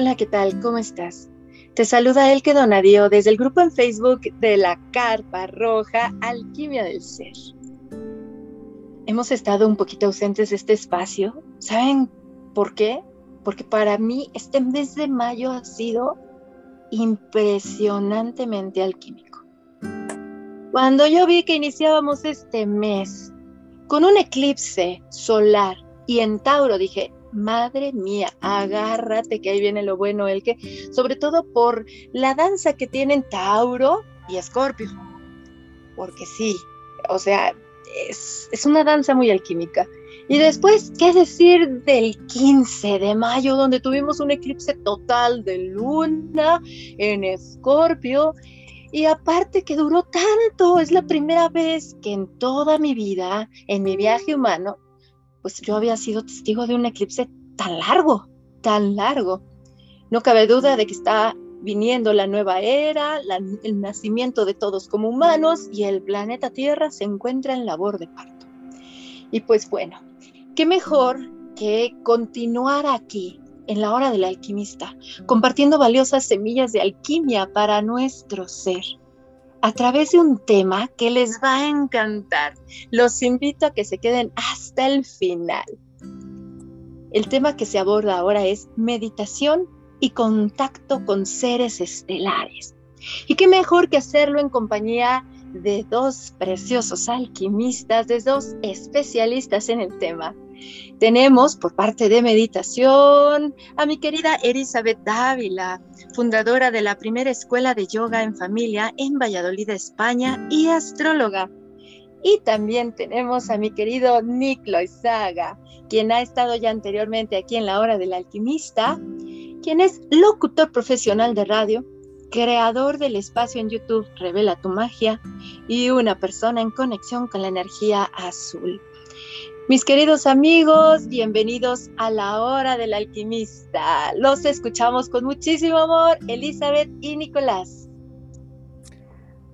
Hola, ¿qué tal? ¿Cómo estás? Te saluda Elke Donadio desde el grupo en Facebook de la Carpa Roja Alquimia del Ser. Hemos estado un poquito ausentes de este espacio. ¿Saben por qué? Porque para mí este mes de mayo ha sido impresionantemente alquímico. Cuando yo vi que iniciábamos este mes con un eclipse solar y en Tauro, dije, madre mía, agárrate que ahí viene lo bueno, el que, sobre todo por la danza que tienen Tauro y Escorpio. Porque sí, o sea, es, es una danza muy alquímica. Y después, ¿qué decir del 15 de mayo, donde tuvimos un eclipse total de luna en Escorpio? Y aparte que duró tanto, es la primera vez que en toda mi vida, en mi viaje humano, pues yo había sido testigo de un eclipse tan largo, tan largo. No cabe duda de que está viniendo la nueva era, el nacimiento de todos como humanos y el planeta Tierra se encuentra en labor de parto. Y pues bueno, qué mejor que continuar aquí en la hora del alquimista, compartiendo valiosas semillas de alquimia para nuestro ser, a través de un tema que les va a encantar. Los invito a que se queden hasta el final. El tema que se aborda ahora es meditación y contacto con seres estelares. Y qué mejor que hacerlo en compañía de dos preciosos alquimistas, de dos especialistas en el tema. Tenemos por parte de meditación a mi querida Elizabeth Dávila, fundadora de la primera escuela de yoga en familia en Valladolid, España y astróloga. Y también tenemos a mi querido Nick Loizaga, quien ha estado ya anteriormente aquí en la hora del alquimista, quien es locutor profesional de radio, creador del espacio en YouTube Revela tu magia y una persona en conexión con la energía azul. Mis queridos amigos, bienvenidos a la hora del alquimista. Los escuchamos con muchísimo amor, Elizabeth y Nicolás.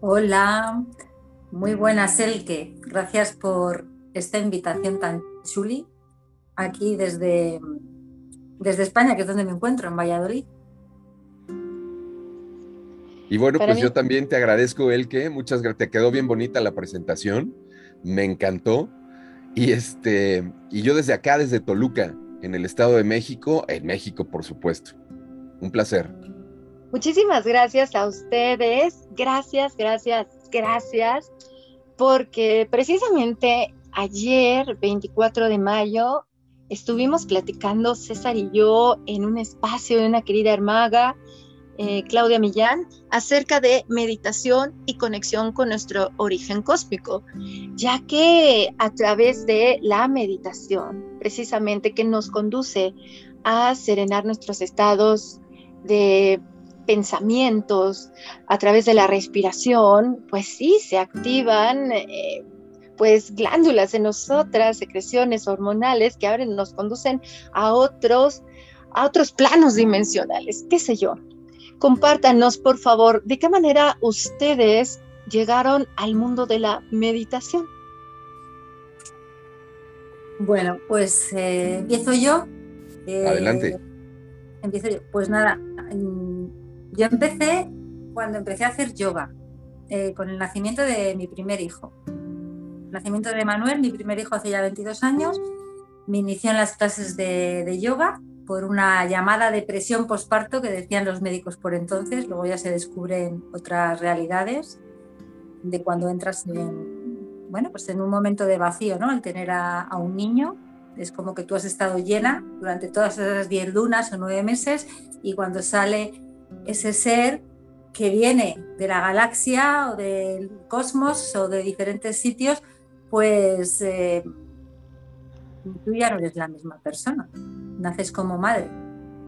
Hola, muy buenas, Elke. Gracias por esta invitación tan chuli aquí desde, desde España, que es donde me encuentro, en Valladolid. Y bueno, pues yo también te agradezco, Elke. Muchas gracias. Te quedó bien bonita la presentación. Me encantó. Y este, y yo desde acá, desde Toluca, en el Estado de México, en México, por supuesto. Un placer. Muchísimas gracias a ustedes. Gracias, gracias, gracias. Porque precisamente ayer, 24 de mayo, estuvimos platicando César y yo en un espacio de una querida hermaga eh, Claudia Millán acerca de meditación y conexión con nuestro origen cósmico, ya que a través de la meditación, precisamente que nos conduce a serenar nuestros estados de pensamientos, a través de la respiración, pues sí, se activan eh, pues glándulas en nosotras, secreciones hormonales que ahora nos conducen a otros, a otros planos dimensionales, qué sé yo. Compártanos, por favor, de qué manera ustedes llegaron al mundo de la meditación. Bueno, pues eh, empiezo yo. Eh, Adelante. Empiezo yo. Pues nada, mm, yo empecé cuando empecé a hacer yoga, eh, con el nacimiento de mi primer hijo. El nacimiento de Manuel, mi primer hijo hace ya 22 años, me inició en las clases de, de yoga por una llamada depresión posparto que decían los médicos por entonces, luego ya se descubren otras realidades de cuando entras en, bueno, pues en un momento de vacío, ¿no? Al tener a, un niño, es como que tú has estado llena durante todas esas 10 lunas o 9 meses y cuando sale ese ser que viene de la galaxia o del cosmos o de diferentes sitios, pues eh, tú ya no eres la misma persona naces como madre.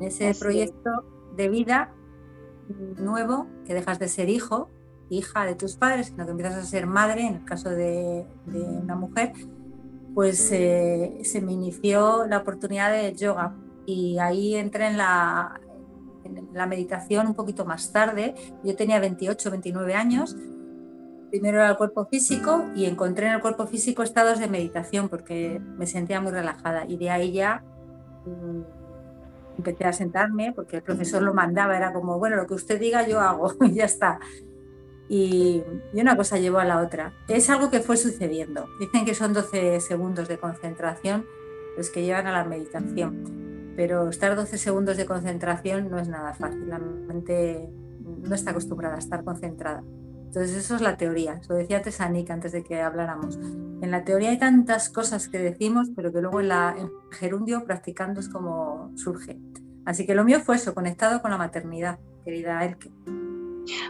En ese proyecto de vida nuevo, que dejas de ser hijo, hija de tus padres, sino que empiezas a ser madre, en el caso de, una mujer, pues eh, se me inició la oportunidad de yoga y ahí entré en la, en la meditación un poquito más tarde. Yo tenía 28, 29 años. Primero era el cuerpo físico y encontré en el cuerpo físico estados de meditación porque me sentía muy relajada y de ahí ya empecé a sentarme porque el profesor lo mandaba, era como, bueno, lo que usted diga yo hago y ya está. Y, y, una cosa llevó a la otra. Es algo que fue sucediendo. Dicen que son 12 segundos de concentración los que llevan a la meditación, pero estar 12 segundos de concentración no es nada fácil. La mente no está acostumbrada a estar concentrada. Entonces eso es la teoría. Lo decía Tesanik antes de que habláramos. En la teoría hay tantas cosas que decimos, pero que luego en, la, en gerundio practicando es como surge. Así que lo mío fue eso, conectado con la maternidad, querida Elke.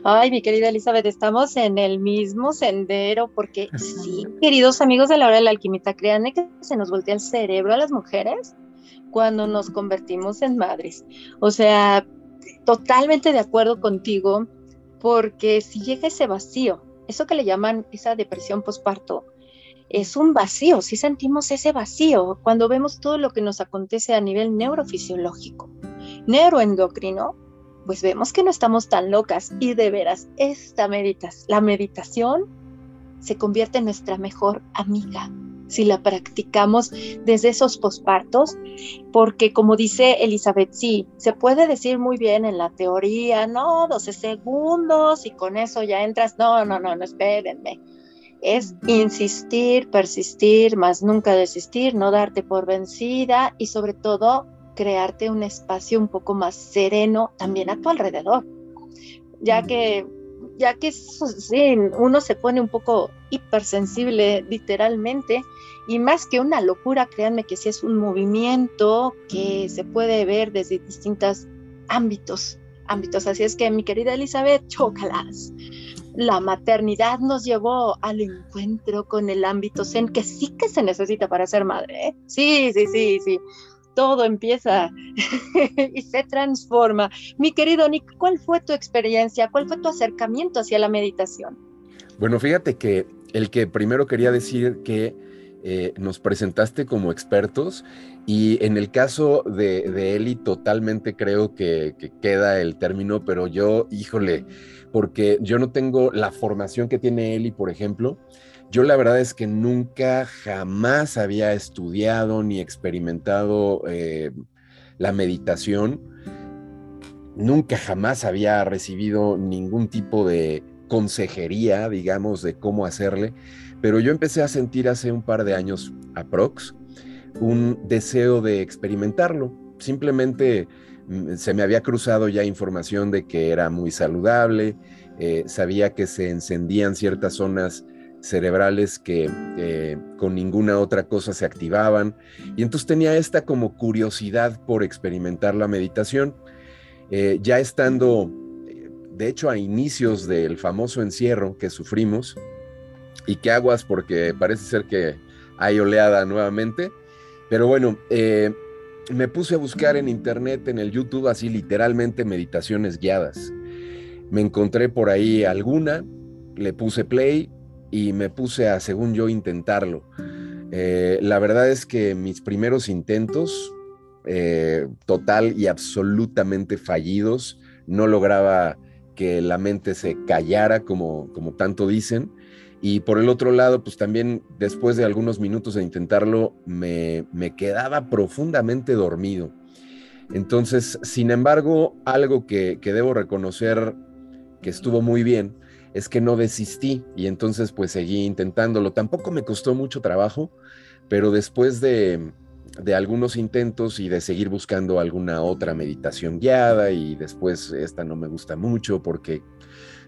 Ay, mi querida Elizabeth, estamos en el mismo sendero porque sí, queridos amigos de la hora del alquimista, créanme que se nos voltea el cerebro a las mujeres cuando nos convertimos en madres. O sea, totalmente de acuerdo contigo, porque si llega ese vacío, eso que le llaman esa depresión posparto, es un vacío, si sentimos ese vacío cuando vemos todo lo que nos acontece a nivel neurofisiológico, neuroendocrino, pues vemos que no estamos tan locas y de veras esta meditas, la meditación se convierte en nuestra mejor amiga si la practicamos desde esos pospartos, porque como dice Elizabeth, sí, se puede decir muy bien en la teoría, no, 12 segundos y con eso ya entras, no, no, no, no, espérenme. Es insistir, persistir, más nunca desistir, no darte por vencida y sobre todo crearte un espacio un poco más sereno también a tu alrededor, ya que ya que sí, uno se pone un poco hipersensible literalmente y más que una locura, créanme que sí es un movimiento que se puede ver desde distintos ámbitos, ámbitos. Así es que mi querida Elizabeth, chócalas. La maternidad nos llevó al encuentro con el ámbito zen que sí que se necesita para ser madre. ¿eh? Sí, sí, sí, sí todo empieza y se transforma. Mi querido Nick, ¿cuál fue tu experiencia? ¿Cuál fue tu acercamiento hacia la meditación? Bueno, fíjate que el que primero quería decir que eh, nos presentaste como expertos y en el caso de, Eli totalmente creo que, queda el término, pero yo, híjole, porque yo no tengo la formación que tiene Eli, por ejemplo, yo la verdad es que nunca, jamás había estudiado ni experimentado eh, la meditación. Nunca, jamás había recibido ningún tipo de consejería, digamos, de cómo hacerle. Pero yo empecé a sentir hace un par de años, aprox, un deseo de experimentarlo. Simplemente mm, se me había cruzado ya información de que era muy saludable, eh, sabía que se encendían ciertas zonas cerebrales que eh, con ninguna otra cosa se activaban. Y entonces tenía esta como curiosidad por experimentar la meditación. Eh, ya estando, de hecho, a inicios del famoso encierro que sufrimos, y que aguas porque parece ser que hay oleada nuevamente, pero bueno, eh, me puse a buscar en internet, en el YouTube, así literalmente meditaciones guiadas. Me encontré por ahí alguna, le puse play y me puse a, según yo, intentarlo. Eh, la verdad es que mis primeros intentos, eh, total y absolutamente fallidos, no lograba que la mente se callara como, como tanto dicen. Y por el otro lado, pues también después de algunos minutos de intentarlo, me, me quedaba profundamente dormido. Entonces, sin embargo, algo que, que debo reconocer que estuvo muy bien es que no desistí y entonces pues seguí intentándolo. Tampoco me costó mucho trabajo, pero después de, algunos intentos y de seguir buscando alguna otra meditación guiada y después esta no me gusta mucho porque,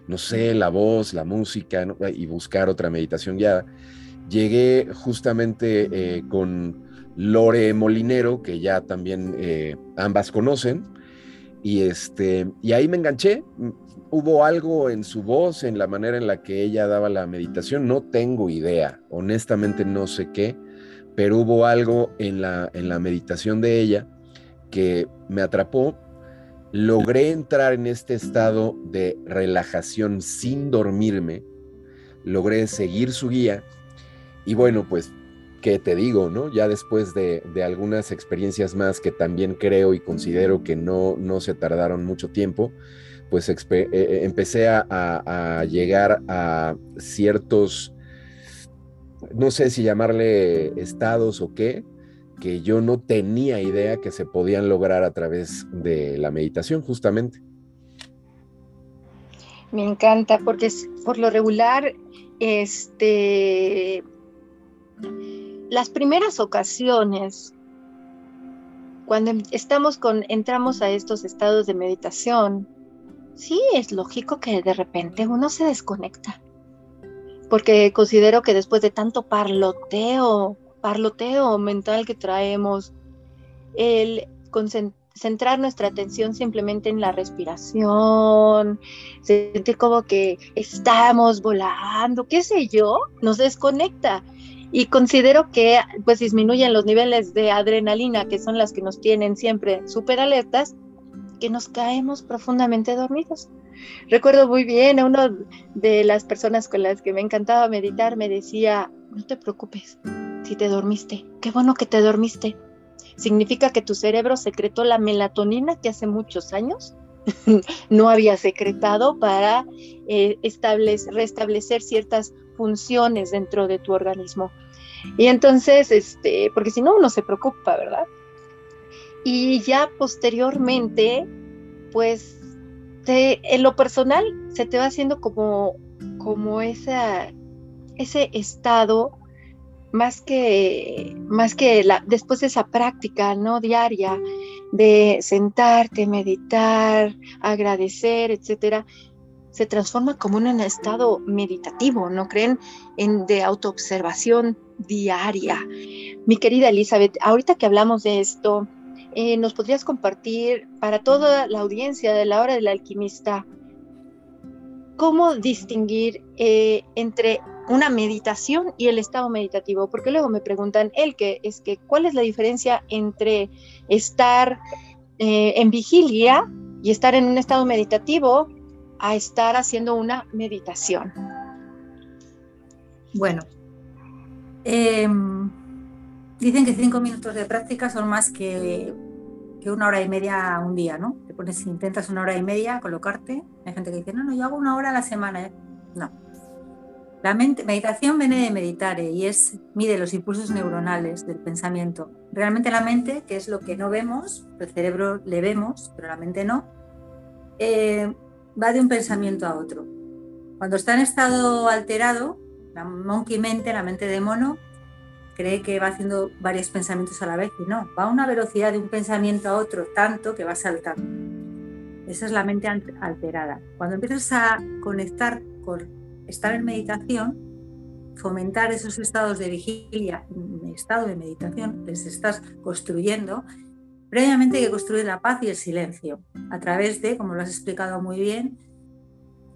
no sé, la voz, la música y buscar otra meditación guiada, llegué justamente eh, con Lore Molinero, que ya también eh, ambas conocen, y, este, y ahí me enganché, hubo algo en su voz, en la manera en la que ella daba la meditación, no tengo idea, honestamente no sé qué, pero hubo algo en la, en la meditación de ella que me atrapó. Logré entrar en este estado de relajación sin dormirme, logré seguir su guía y bueno, pues, ¿qué te digo, no? Ya después de, de algunas experiencias más que también creo y considero que no, no se tardaron mucho tiempo, pues eh, eh, empecé a, llegar a ciertos, no sé si llamarle estados o qué, que yo no tenía idea que se podían lograr a través de la meditación, justamente. Me encanta porque por lo regular, este, las primeras ocasiones cuando estamos con, entramos a estos estados de meditación, sí es lógico que de repente uno se desconecta. Porque considero que después de tanto parloteo, parloteo mental que traemos, el centrar nuestra atención simplemente en la respiración, sentir como que estamos volando, qué sé yo, nos desconecta y considero que pues disminuyen los niveles de adrenalina que son las que nos tienen siempre súper alertas que nos caemos profundamente dormidos. Recuerdo muy bien a una de las personas con las que me encantaba meditar me decía, no te preocupes si te dormiste, qué bueno que te dormiste. Significa que tu cerebro secretó la melatonina que hace muchos años no había secretado para eh, establecer, restablecer ciertas funciones dentro de tu organismo. Y entonces, este, porque si no, uno se preocupa, ¿verdad? Y ya posteriormente, pues, en lo personal se te va haciendo como, como ese estado más que, más que la, después de esa práctica, ¿no? Diaria de sentarte, meditar, agradecer, etcétera, se transforma como en un estado meditativo, ¿no creen? En, de autoobservación diaria. Mi querida Elizabeth, ahorita que hablamos de esto, eh, ¿nos podrías compartir para toda la audiencia de la hora del alquimista cómo distinguir eh, entre una meditación y el estado meditativo? Porque luego me preguntan, el que es que, ¿cuál es la diferencia entre estar eh, en vigilia y estar en un estado meditativo a estar haciendo una meditación? Bueno, em, dicen que cinco minutos de práctica son más que, que, una hora y media un día, ¿no? Te pones, intentas una hora y media colocarte. Hay gente que dice, no, no, yo hago una hora a la semana. ¿eh? No. La meditación viene de meditar y es, mide los impulsos neuronales del pensamiento. Realmente la mente, que es lo que no vemos, el cerebro le vemos, pero la mente no, eh, va de un pensamiento a otro. Cuando está en estado alterado, la monkey mente, la mente de mono, cree que va haciendo varios pensamientos a la vez y no, va a una velocidad de un pensamiento a otro tanto que va saltando. Esa es la mente alterada. Cuando empiezas a conectar con estar en meditación, fomentar esos estados de vigilia, en estado de meditación, les estás construyendo, Previamente hay que construir la paz y el silencio a través de, como lo has explicado muy bien,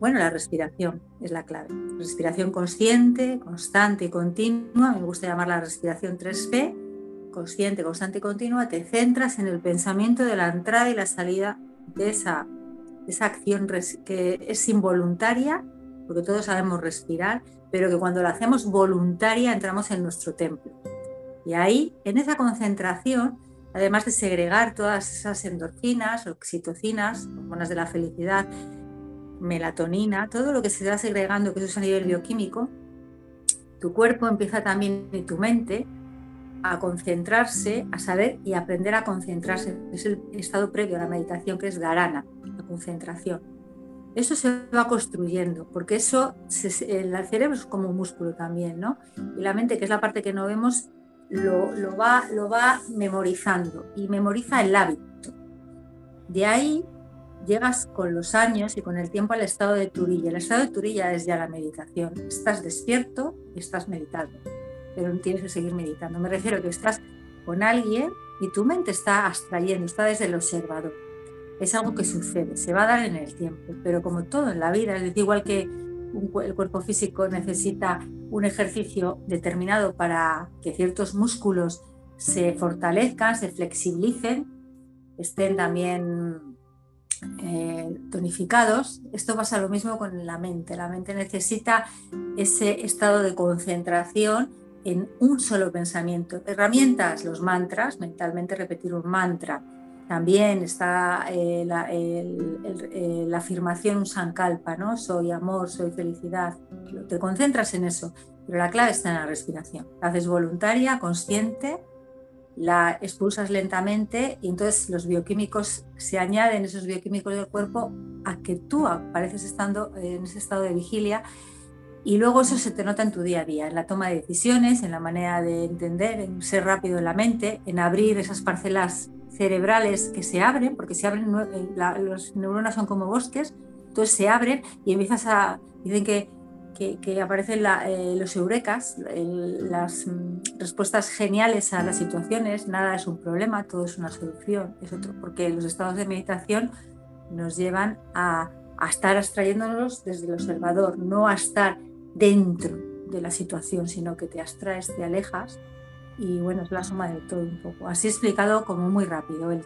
bueno, la respiración es la clave. Respiración consciente, constante y continua. Me gusta llamarla respiración 3P. Consciente, constante y continua. Te centras en el pensamiento de la entrada y la salida de esa, esa acción que es involuntaria, porque todos sabemos respirar, pero que cuando la hacemos voluntaria entramos en nuestro templo. Y ahí, en esa concentración, además de segregar todas esas endorfinas, oxitocinas, hormonas de la felicidad, melatonina, todo lo que se va segregando, que eso es a nivel bioquímico, tu cuerpo empieza también y tu mente a concentrarse, a saber y aprender a concentrarse. Es el estado previo a la meditación que es dharana, la concentración. Eso se va construyendo, porque eso, el cerebro es como un músculo también, ¿no? Y la mente, que es la parte que no vemos, lo, va, lo va memorizando y memoriza el hábito. De ahí llegas con los años y con el tiempo al estado de turilla. El estado de turilla es ya la meditación. Estás despierto y estás meditando, pero tienes que seguir meditando. Me refiero a que estás con alguien y tu mente está abstrayendo, está desde el observador. Es algo que sucede, se va a dar en el tiempo, pero como todo en la vida, es igual que el cuerpo físico necesita un ejercicio determinado para que ciertos músculos se fortalezcan, se flexibilicen, estén también eh, tonificados. Esto pasa lo mismo con la mente. La mente necesita ese estado de concentración en un solo pensamiento. Herramientas, los mantras, mentalmente repetir un mantra, también está eh, eh, la, afirmación un sankalpa, ¿no? Soy amor, soy felicidad. Te concentras en eso, pero la clave está en la respiración. La haces voluntaria, consciente la expulsas lentamente y entonces los bioquímicos se añaden, esos bioquímicos del cuerpo, a que tú apareces estando en ese estado de vigilia y luego eso se te nota en tu día a día, en la toma de decisiones, en la manera de entender, en ser rápido en la mente, en abrir esas parcelas cerebrales que se abren, porque se abren, los neuronas son como bosques, entonces se abren y empiezas a, dicen que que, aparecen eh, los eurecas, las mm, respuestas geniales a las situaciones, nada es un problema, todo es una solución, es otro, porque los estados de meditación nos llevan a, estar abstrayéndonos desde el observador, no a estar dentro de la situación, sino que te abstraes, te alejas y bueno, es la suma de todo un poco. Así explicado como muy rápido el.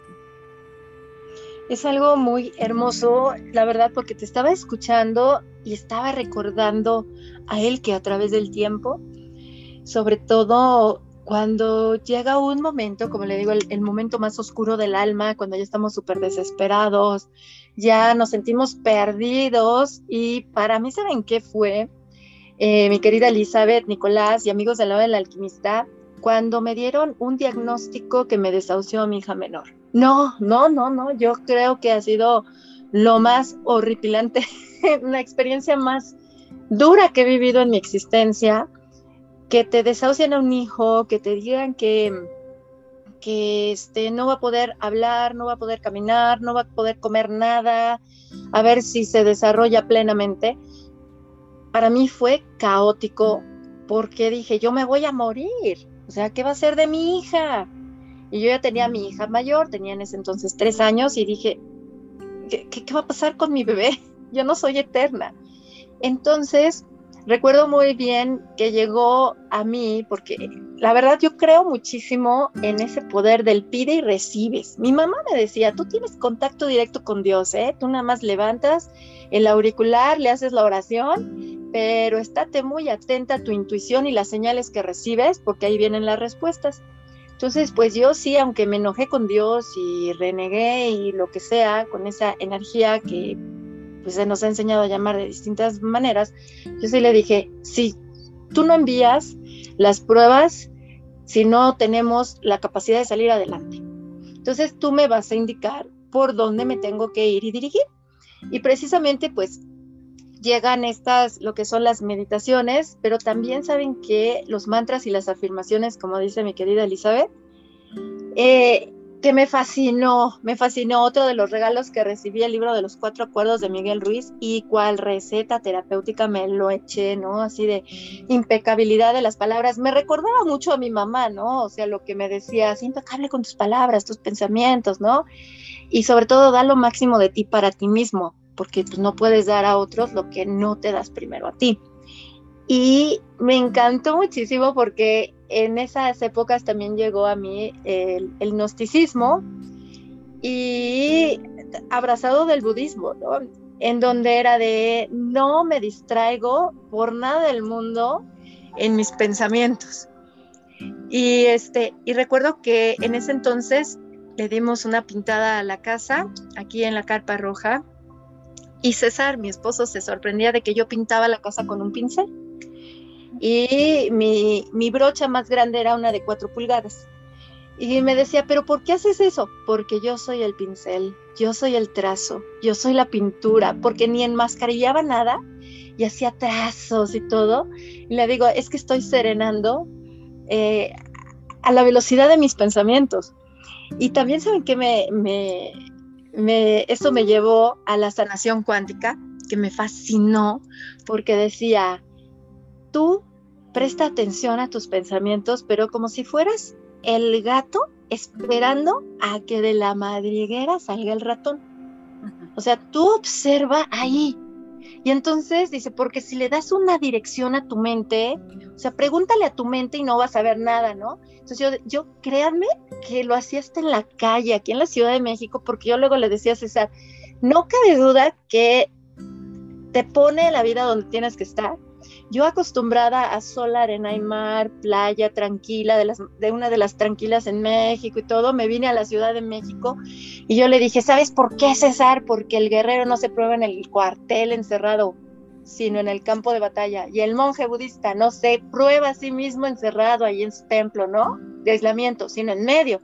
Es algo muy hermoso, la verdad, porque te estaba escuchando y estaba recordando a él que a través del tiempo, sobre todo cuando llega un momento, como le digo, el, momento más oscuro del alma, cuando ya estamos súper desesperados, ya nos sentimos perdidos y para mí, ¿saben qué fue? Eh, mi querida Elizabeth, Nicolás y amigos del lado del alquimista, cuando me dieron un diagnóstico que me desahució a mi hija menor. No, no, no, no, yo creo que ha sido lo más horripilante, la experiencia más dura que he vivido en mi existencia, que te desahucien a un hijo, que te digan que, que este, no va a poder hablar, no va a poder caminar, no va a poder comer nada, a ver si se desarrolla plenamente. Para mí fue caótico porque dije, yo me voy a morir, o sea, ¿qué va a ser de mi hija? Y yo ya tenía a mi hija mayor, tenía en ese entonces tres años y dije, ¿qué, qué, va a pasar con mi bebé? Yo no soy eterna. Entonces, recuerdo muy bien que llegó a mí, porque la verdad yo creo muchísimo en ese poder del pide y recibes. Mi mamá me decía, tú tienes contacto directo con Dios, ¿eh? Tú nada más levantas el auricular, le haces la oración, pero estate muy atenta a tu intuición y las señales que recibes, porque ahí vienen las respuestas. Entonces, pues yo sí, aunque me enojé con Dios y renegué y lo que sea, con esa energía que pues se nos ha enseñado a llamar de distintas maneras, yo sí le dije, sí, tú no envías las pruebas si no tenemos la capacidad de salir adelante. Entonces tú me vas a indicar por dónde me tengo que ir y dirigir. Y precisamente pues llegan estas, lo que son las meditaciones, pero también saben que los mantras y las afirmaciones, como dice mi querida Elizabeth, eh, que me fascinó, me fascinó otro de los regalos que recibí el libro de los cuatro acuerdos de Miguel Ruiz y cual receta terapéutica me lo eché, ¿no? Así de impecabilidad de las palabras. Me recordaba mucho a mi mamá, ¿no? O sea, lo que me decía, impecable con tus palabras, tus pensamientos, ¿no? Y sobre todo, da lo máximo de ti para ti mismo porque pues, no puedes dar a otros lo que no te das primero a ti. Y me encantó muchísimo porque en esas épocas también llegó a mí el, gnosticismo y abrazado del budismo, en donde era de no me distraigo por nada del mundo en mis pensamientos. Y, este, y recuerdo que en ese entonces le dimos una pintada a la casa, aquí en la carpa roja, y César, mi esposo, se sorprendía de que yo pintaba la casa con un pincel. Y mi, brocha más grande era una de cuatro pulgadas. Y me decía, pero ¿por qué haces eso? Porque yo soy el pincel, yo soy el trazo, yo soy la pintura, porque ni enmascarillaba nada y hacía trazos y todo. Y le digo, es que estoy serenando eh, a la velocidad de mis pensamientos. Y también saben que me, me, esto me llevó a la sanación cuántica, que me fascinó, porque decía, tú presta atención a tus pensamientos, pero como si fueras el gato esperando a que de la madriguera salga el ratón. O sea, tú observa ahí. Y entonces dice, porque si le das una dirección a tu mente, o sea, pregúntale a tu mente y no vas a ver nada, ¿no? Entonces yo, yo créanme que lo hacía hasta en la calle, aquí en la Ciudad de México, porque yo luego le decía a César, no cabe duda que te pone la vida donde tienes que estar. Yo acostumbrada a sol, arena y mar, playa tranquila, de, las, de una de las tranquilas en México y todo, me vine a la Ciudad de México y yo le dije, ¿sabes por qué César? Porque el guerrero no se prueba en el cuartel encerrado, sino en el campo de batalla. Y el monje budista no se prueba a sí mismo encerrado ahí en su templo, ¿no? de aislamiento, sino en medio.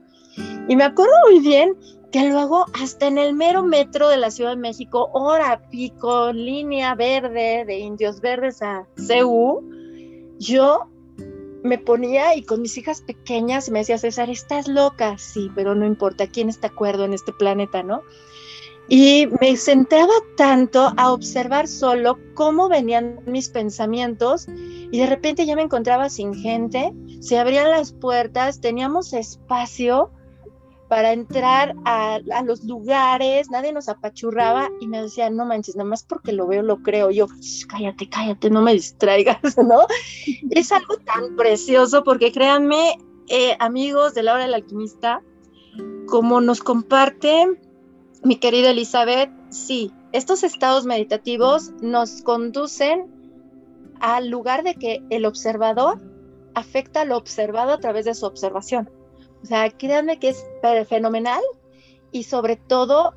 Y me acuerdo muy bien que luego hasta en el mero metro de la Ciudad de México, hora pico, línea verde de Indios Verdes a CU, yo me ponía y con mis hijas pequeñas me decía, César, estás loca, sí, pero no importa, ¿quién está acuerdo en este planeta, no? Y me sentaba tanto a observar solo cómo venían mis pensamientos y de repente ya me encontraba sin gente, se abrían las puertas, teníamos espacio para entrar a, los lugares, nadie nos apachurraba y me decía, no manches, nada más porque lo veo, lo creo. yo, cállate, cállate, no me distraigas, ¿no? es algo tan precioso porque créanme, eh, amigos de la alquimista, como nos comparte mi querida Elizabeth, sí, estos estados meditativos nos conducen al lugar de que el observador afecta a lo observado a través de su observación. O sea, créanme que es fenomenal y sobre todo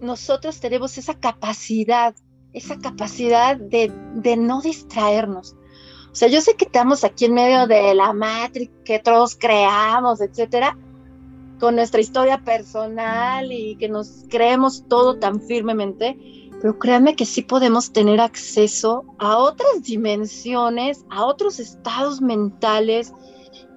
nosotros tenemos esa capacidad, esa capacidad de, no distraernos. O sea, yo sé que estamos aquí en medio de la matriz que todos creamos, etcétera, con nuestra historia personal y que nos creemos todo tan firmemente, pero créanme que sí podemos tener acceso a otras dimensiones, a otros estados mentales,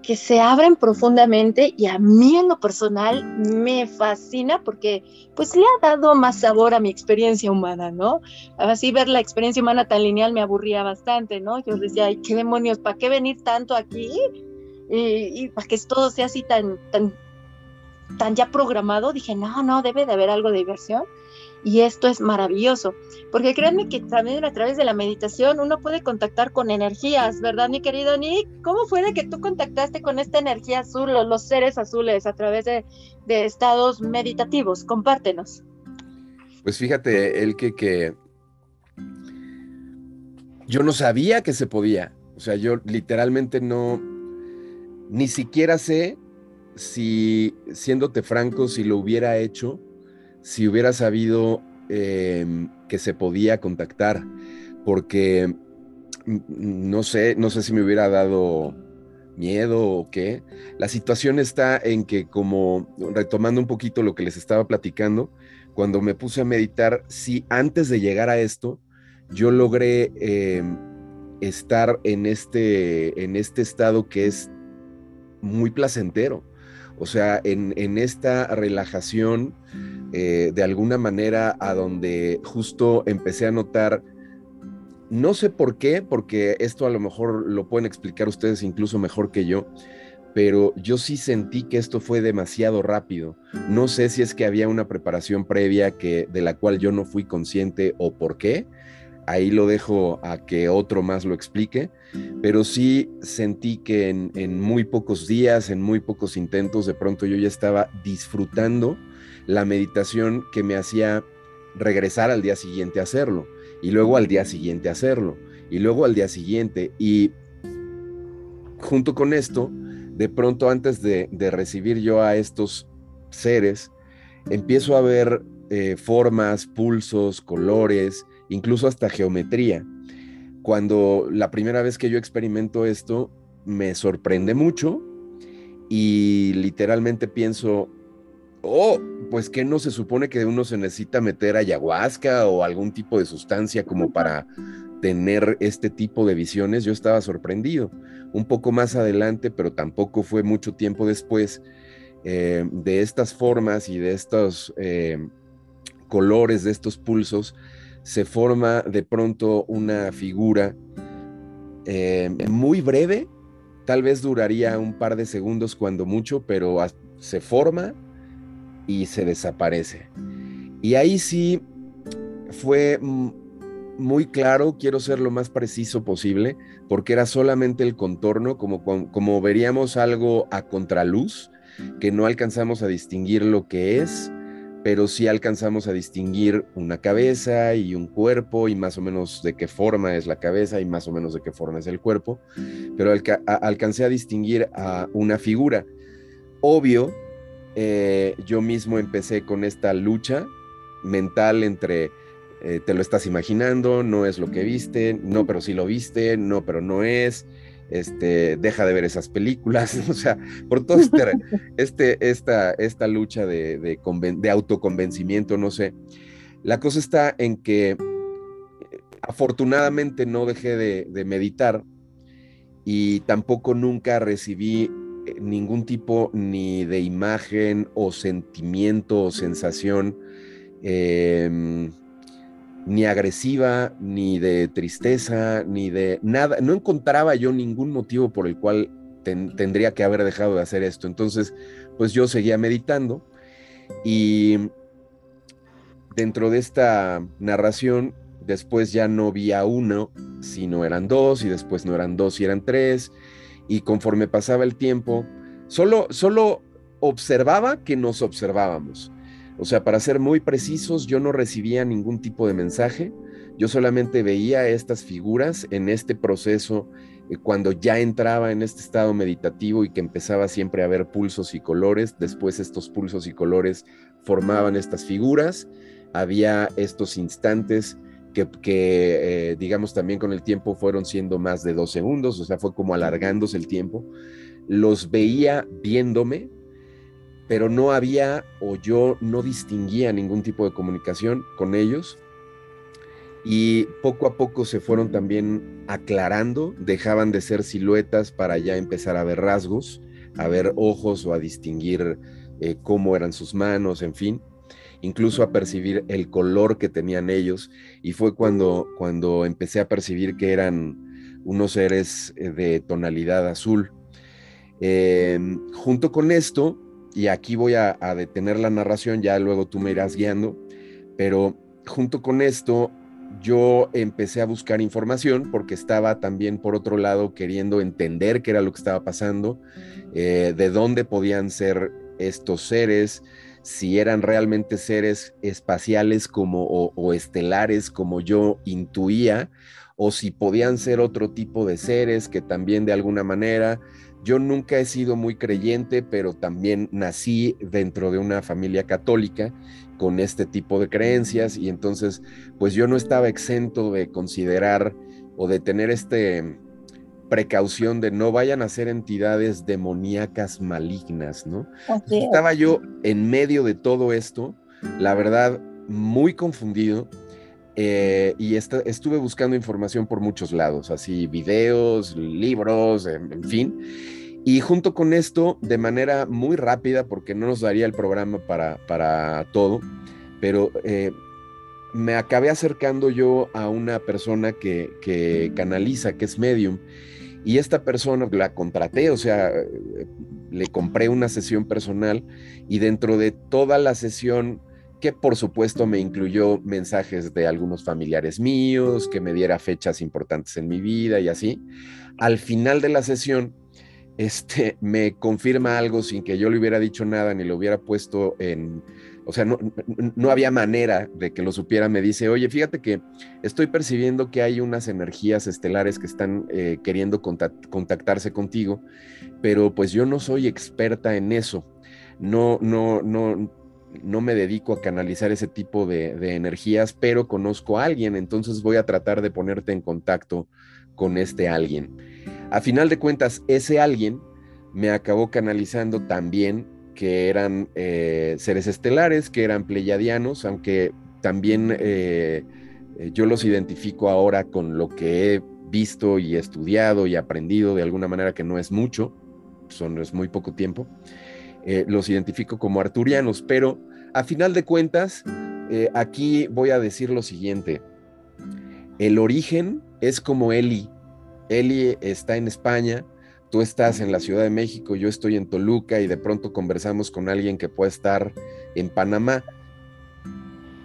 que se abren profundamente y a mí en lo personal me fascina porque pues le ha dado más sabor a mi experiencia humana, ¿no? Así ver la experiencia humana tan lineal me aburría bastante, ¿no? Yo decía, ay, qué demonios, ¿para qué venir tanto aquí? Y, para que todo sea así tan, tan, tan ya programado, dije, no, no, debe de haber algo de diversión. Y esto es maravilloso, porque créanme que también a través de la meditación uno puede contactar con energías, ¿verdad, mi querido Nick? ¿Cómo fue de que tú contactaste con esta energía azul, los seres azules, a través de, estados meditativos? Compártenos. Pues fíjate, el que, que yo no sabía que se podía. O sea, yo literalmente no, ni siquiera sé si, siéndote franco, si lo hubiera hecho si hubiera sabido em, que se podía contactar, porque mm, no sé, no sé si me hubiera dado miedo o qué. La situación está en que, como retomando un poquito lo que les estaba platicando, cuando me puse a meditar, si antes de llegar a esto, yo logré em, estar en este, en este estado que es muy placentero. O sea, en, en esta relajación eh, de alguna manera a donde justo empecé a notar, no sé por qué, porque esto a lo mejor lo pueden explicar ustedes incluso mejor que yo, pero yo sí sentí que esto fue demasiado rápido. No sé si es que había una preparación previa que, de la cual yo no fui consciente o por qué. Ahí lo dejo a que otro más lo explique, pero sí sentí que en, muy pocos días, en muy pocos intentos, de pronto yo ya estaba disfrutando la meditación que me hacía regresar al día siguiente a hacerlo, y luego al día siguiente a hacerlo, y luego al día siguiente. Y junto con esto, de pronto antes de, recibir yo a estos seres, empiezo a ver eh, formas, pulsos, colores, incluso hasta geometría. Cuando la primera vez que yo experimento esto, me sorprende mucho y literalmente pienso, oh, pues que no se supone que uno se necesita meter ayahuasca o algún tipo de sustancia como para tener este tipo de visiones, yo estaba sorprendido. Un poco más adelante, pero tampoco fue mucho tiempo después, eh, de estas formas y de estos eh, colores, de estos pulsos, se forma de pronto una figura eh, muy breve, tal vez duraría un par de segundos cuando mucho, pero se forma y se desaparece. Y ahí sí fue muy claro, quiero ser lo más preciso posible, porque era solamente el contorno, como, como veríamos algo a contraluz, que no alcanzamos a distinguir lo que es, pero sí alcanzamos a distinguir una cabeza y un cuerpo y más o menos de qué forma es la cabeza y más o menos de qué forma es el cuerpo, pero alcancé a distinguir a una figura. Obvio eh, yo mismo empecé con esta lucha mental entre eh, te lo estás imaginando, no es lo que viste, no, pero sí lo viste, no, pero no es. Este, deja de ver esas películas, o sea, por toda este, este, esta, esta lucha de, de, autoconvencimiento, no sé. La cosa está en que afortunadamente no dejé de, meditar y tampoco nunca recibí eh, ningún tipo ni de imagen o sentimiento o sensación em, ni agresiva, ni de tristeza, ni de nada. No encontraba yo ningún motivo por el cual tendría que haber dejado de hacer esto. Entonces, pues yo seguía meditando y dentro de esta narración, después ya no vi a uno, sino eran dos, y después no eran dos, y eran tres, y conforme pasaba el tiempo, solo, solo observaba que nos observábamos. O sea, para ser muy precisos, yo no recibía ningún tipo de mensaje, yo solamente veía estas figuras en este proceso eh, cuando ya entraba en este estado meditativo y que empezaba siempre a ver pulsos y colores, después estos pulsos y colores formaban estas figuras, había estos instantes que, eh, digamos también con el tiempo fueron siendo más de dos segundos, o sea, fue como alargándose el tiempo, los veía viéndome, pero no había o yo no distinguía ningún tipo de comunicación con ellos y poco a poco se fueron también aclarando, dejaban de ser siluetas para ya empezar a ver rasgos, a ver ojos o a distinguir eh, cómo eran sus manos, en fin, incluso a percibir el color que tenían ellos y fue cuando, cuando empecé a percibir que eran unos seres eh, de tonalidad azul. Em, junto con esto, y aquí voy a, detener la narración, ya luego tú me irás guiando, pero junto con esto yo empecé a buscar información porque estaba también por otro lado queriendo entender qué era lo que estaba pasando, eh, de dónde podían ser estos seres, si eran realmente seres espaciales como o, estelares como yo intuía, o si podían ser otro tipo de seres que también de alguna manera yo nunca he sido muy creyente, pero también nací dentro de una familia católica con este tipo de creencias y entonces pues yo no estaba exento de considerar o de tener este precaución de no vayan a ser entidades demoníacas malignas, ¿no? Estaba yo en medio de todo esto, la verdad, muy confundido, eh, y estuve buscando información por muchos lados, así videos, libros, en, fin. Y junto con esto, de manera muy rápida, porque no nos daría el programa para, para todo, pero eh, me acabé acercando yo a una persona que, que canaliza, que es medium, y esta persona la contraté, o sea, le compré una sesión personal y dentro de toda la sesión que por supuesto me incluyó mensajes de algunos familiares míos, que me diera fechas importantes en mi vida y así. Al final de la sesión, este, me confirma algo sin que yo le hubiera dicho nada ni lo hubiera puesto en, o sea, no, no, había manera de que lo supiera. Me dice, oye, fíjate que estoy percibiendo que hay unas energías estelares que están eh, queriendo contactarse contigo, pero pues yo no soy experta en eso. No, no, no, no me dedico a canalizar ese tipo de, energías, pero conozco a alguien, entonces voy a tratar de ponerte en contacto con este alguien. A final de cuentas, ese alguien me acabó canalizando también que eran eh, seres estelares, que eran pleiadianos, aunque también eh, yo los identifico ahora con lo que he visto y estudiado y aprendido de alguna manera que no es mucho, son, es muy poco tiempo. Eh, los identifico como arturianos, pero a final de cuentas, eh, aquí voy a decir lo siguiente. El origen es como Eli. Eli está en España, tú estás en la Ciudad de México, yo estoy en Toluca y de pronto conversamos con alguien que puede estar en Panamá.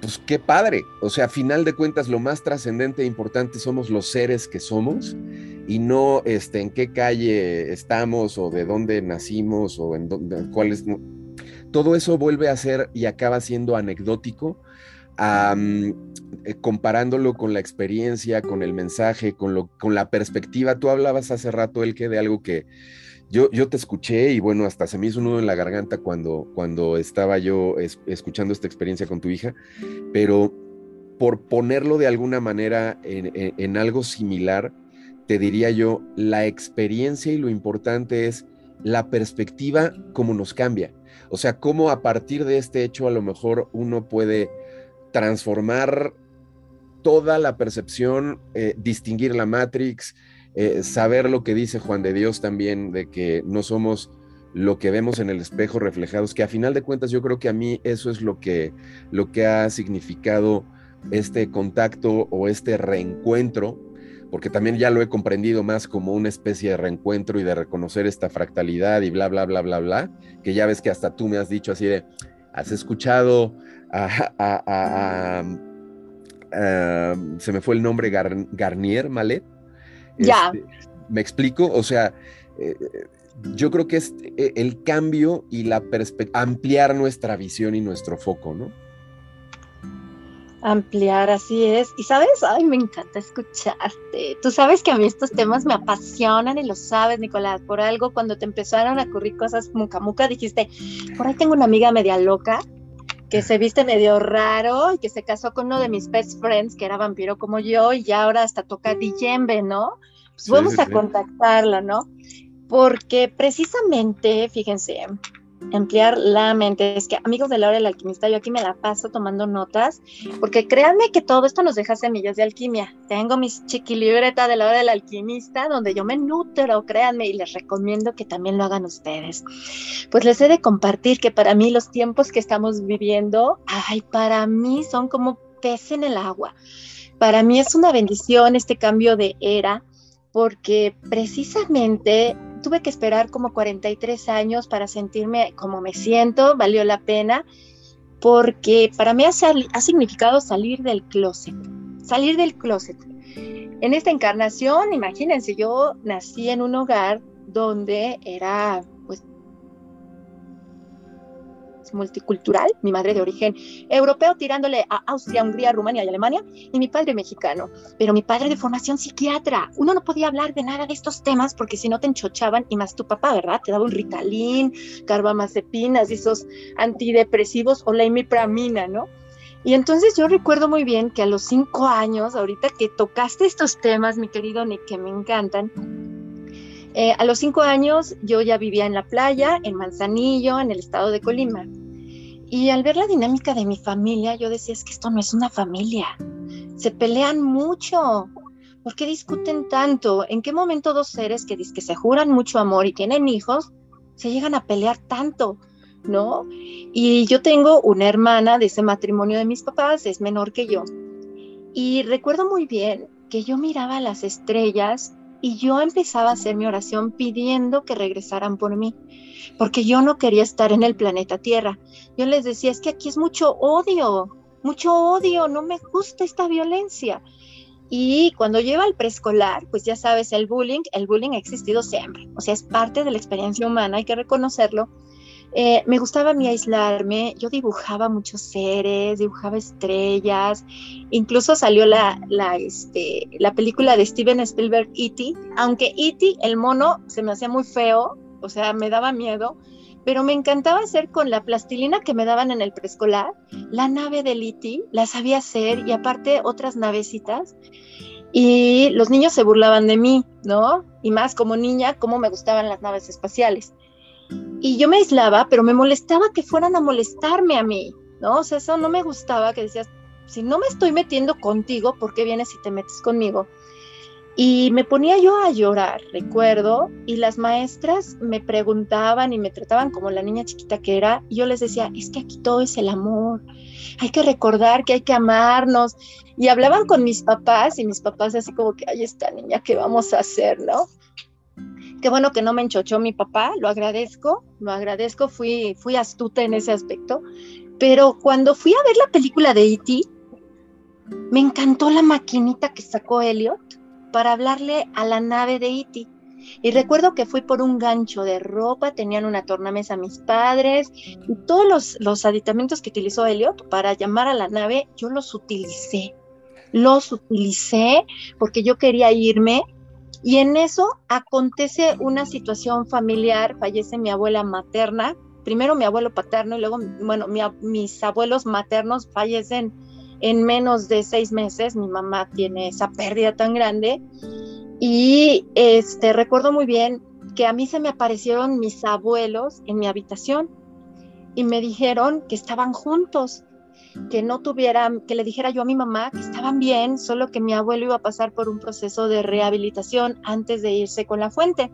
Pues qué padre. O sea, a final de cuentas, lo más trascendente e importante somos los seres que somos y no este, en qué calle estamos o de dónde nacimos o en dónde, cuál es. Todo eso vuelve a ser y acaba siendo anecdótico, eh, comparándolo con la experiencia, con el mensaje, con, lo, con la perspectiva. Tú hablabas hace rato, el que de algo que yo, yo te escuché y bueno, hasta se me hizo un nudo en la garganta cuando, cuando estaba yo escuchando esta experiencia con tu hija, pero por ponerlo de alguna manera en algo similar, te diría yo, la experiencia y lo importante es la perspectiva, cómo nos cambia. O sea, cómo a partir de este hecho a lo mejor uno puede transformar toda la percepción, eh, distinguir la Matrix, eh, saber lo que dice Juan de Dios también, de que no somos lo que vemos en el espejo reflejados, que a final de cuentas yo creo que a mí eso es lo que, lo que ha significado este contacto o este reencuentro, porque también ya lo he comprendido más como una especie de reencuentro y de reconocer esta fractalidad y bla, bla, bla, bla, bla, que ya ves que hasta tú me has dicho así de, has escuchado a, se me fue el nombre, Garnier Malet. Ya. Este, ¿Me explico? O sea, eh, yo creo que es eh, el cambio y la ampliar nuestra visión y nuestro foco, ¿no? Ampliar, así es. Y sabes, ay, me encanta escucharte. Tú sabes que a mí estos temas me apasionan y lo sabes, Nicolás. Por algo, cuando te empezaron a ocurrir cosas muca muca, dijiste, por ahí tengo una amiga media loca que se viste medio raro y que se casó con uno de mis best friends, que era vampiro como yo, y ya ahora hasta toca Dijembe, ¿no? Pues vamos a contactarla, ¿no? Porque precisamente, fíjense, ampliar la mente. Es que, amigos de la hora del alquimista, yo aquí me la paso tomando notas, porque créanme que todo esto nos deja semillas de alquimia. Tengo mis chiquilibreta de la hora del alquimista, donde yo me nutro, créanme, y les recomiendo que también lo hagan ustedes. Pues les he de compartir que para mí los tiempos que estamos viviendo, ay, para mí son como pez en el agua. Para mí es una bendición este cambio de era, porque precisamente tuve que esperar como 43 años para sentirme como me siento, valió la pena, porque para mí ha, ha significado salir del closet, salir del closet. En esta encarnación, imagínense, yo nací en un hogar donde era multicultural, mi madre de origen europeo tirándole a Austria, Hungría, Rumania y Alemania, y mi padre mexicano, pero mi padre de formación psiquiatra. Uno no podía hablar de nada de estos temas porque si no te enchochaban, y más tu papá, ¿verdad? Te daba un Ritalin, carbamazepinas, esos antidepresivos o la imipramina, ¿no? Y entonces yo recuerdo muy bien que a los cinco años, ahorita que tocaste estos temas, mi querido Nick, que me encantan, eh, a los cinco años yo ya vivía en la playa, en Manzanillo, en el estado de Colima. Y al ver la dinámica de mi familia, yo decía, es que esto no es una familia. Se pelean mucho. ¿Por qué discuten tanto? ¿En qué momento dos seres que, que se juran mucho amor y tienen hijos se llegan a pelear tanto? ¿No? Y yo tengo una hermana de ese matrimonio de mis papás, es menor que yo. Y recuerdo muy bien que yo miraba las estrellas y yo empezaba a hacer mi oración pidiendo que regresaran por mí, porque yo no quería estar en el planeta Tierra. Yo les decía, es que aquí es mucho odio, mucho odio, no me gusta esta violencia. Y cuando lleva al preescolar, pues ya sabes, el bullying, el bullying ha existido siempre, o sea, es parte de la experiencia humana, hay que reconocerlo. Eh, me gustaba a mí aislarme, yo dibujaba muchos seres, dibujaba estrellas, incluso salió la, la, este, la película de Steven Spielberg, E.T., aunque E.T., el mono, se me hacía muy feo, o sea, me daba miedo, pero me encantaba hacer con la plastilina que me daban en el preescolar, la nave del E.T., la sabía hacer y aparte otras navecitas. Y los niños se burlaban de mí, ¿no? Y más como niña, cómo me gustaban las naves espaciales. Y yo me aislaba, pero me molestaba que fueran a molestarme a mí, ¿no? O sea, eso no me gustaba, que decías, si no me estoy metiendo contigo, ¿por qué vienes y te metes conmigo? Y me ponía yo a llorar, recuerdo, y las maestras me preguntaban y me trataban como la niña chiquita que era, y yo les decía, es que aquí todo es el amor, hay que recordar que hay que amarnos. Y hablaban con mis papás y mis papás así como que, ay, esta niña, ¿qué vamos a hacer, no? Qué bueno que no me enchochó mi papá, lo agradezco, lo agradezco, fui, astuta en ese aspecto. Pero cuando fui a ver la película de E.T., me encantó la maquinita que sacó Elliot para hablarle a la nave de E.T. Y recuerdo que fui por un gancho de ropa, tenían una tornamesa mis padres y todos los, los aditamentos que utilizó Elliot para llamar a la nave, yo los utilicé. Los utilicé porque yo quería irme y en eso acontece una situación familiar, fallece mi abuela materna, primero mi abuelo paterno y luego, bueno, mis abuelos maternos fallecen en menos de seis meses, mi mamá tiene esa pérdida tan grande. Y este, recuerdo muy bien que a mí se me aparecieron mis abuelos en mi habitación y me dijeron que estaban juntos, que no tuvieran, que le dijera yo a mi mamá que estaban bien, solo que mi abuelo iba a pasar por un proceso de rehabilitación antes de irse con la fuente.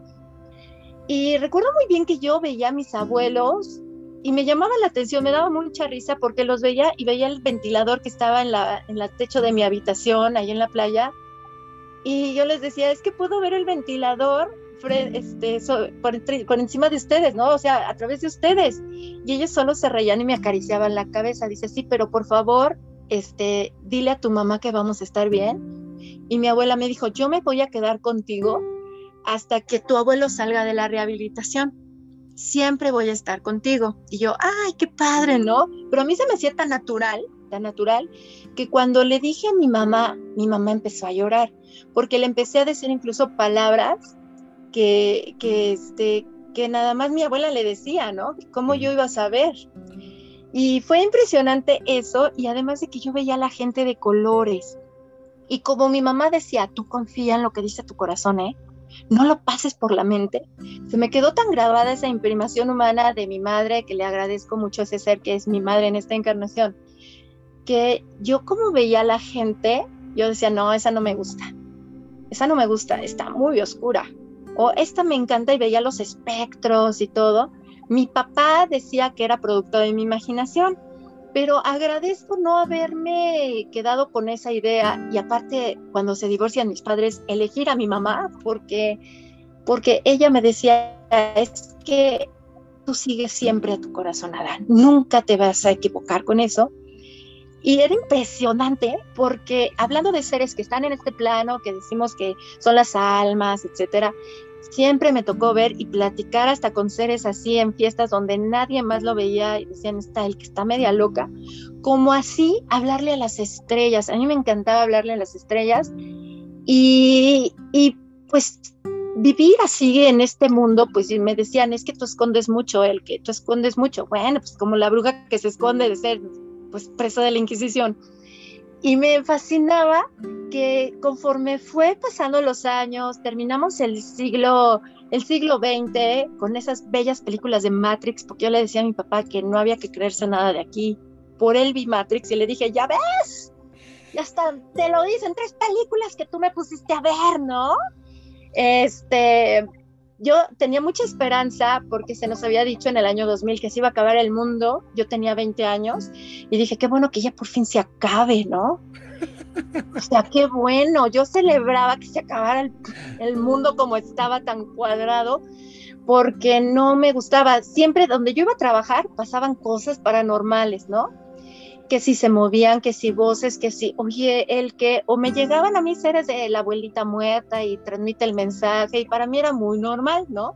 Y recuerdo muy bien que yo veía a mis abuelos y me llamaba la atención, me daba mucha risa porque los veía y veía el ventilador que estaba en la, en el techo de mi habitación, ahí en la playa. Y yo les decía, es que puedo ver el ventilador este, por, encima de ustedes, ¿no? O sea, a través de ustedes. Y ellos solo se reían y me acariciaban la cabeza. Dice, sí, pero por favor, este, dile a tu mamá que vamos a estar bien. Y mi abuela me dijo, yo me voy a quedar contigo hasta que tu abuelo salga de la rehabilitación siempre voy a estar contigo. Y yo, ay, qué padre, ¿no? Pero a mí se me hacía tan natural, tan natural, que cuando le dije a mi mamá, mi mamá empezó a llorar, porque le empecé a decir incluso palabras que, que, este, que nada más mi abuela le decía, ¿no? ¿Cómo yo iba a saber? Y fue impresionante eso, y además de que yo veía a la gente de colores. Y como mi mamá decía, tú confía en lo que dice tu corazón, ¿eh? no lo pases por la mente. Se me quedó tan grabada esa imprimación humana de mi madre, que le agradezco mucho ese ser que es mi madre en esta encarnación, que yo como veía a la gente, yo decía, no, esa no me gusta, esa no me gusta, está muy oscura, o esta me encanta y veía los espectros y todo. Mi papá decía que era producto de mi imaginación pero agradezco no haberme quedado con esa idea y aparte cuando se divorcian mis padres elegir a mi mamá porque porque ella me decía es que tú sigues siempre a tu corazón Adán nunca te vas a equivocar con eso y era impresionante porque hablando de seres que están en este plano que decimos que son las almas etcétera Siempre me tocó ver y platicar hasta con seres así en fiestas donde nadie más lo veía y decían, está el que está media loca, como así hablarle a las estrellas. A mí me encantaba hablarle a las estrellas y, y pues vivir así en este mundo, pues me decían, es que tú escondes mucho, el que tú escondes mucho. Bueno, pues como la bruja que se esconde de ser pues presa de la Inquisición. Y me fascinaba que conforme fue pasando los años, terminamos el siglo, el siglo XX con esas bellas películas de Matrix, porque yo le decía a mi papá que no había que creerse nada de aquí. Por él vi Matrix y le dije, ya ves, ya está, te lo dicen tres películas que tú me pusiste a ver, ¿no? Este, yo tenía mucha esperanza porque se nos había dicho en el año 2000 que se iba a acabar el mundo. Yo tenía 20 años y dije, qué bueno que ya por fin se acabe, ¿no? O sea, qué bueno. Yo celebraba que se acabara el, el mundo como estaba tan cuadrado porque no me gustaba. Siempre donde yo iba a trabajar pasaban cosas paranormales, ¿no? Que si se movían, que si voces, que si, oye, el que, o me llegaban a mí seres de la abuelita muerta y transmite el mensaje, y para mí era muy normal, ¿no?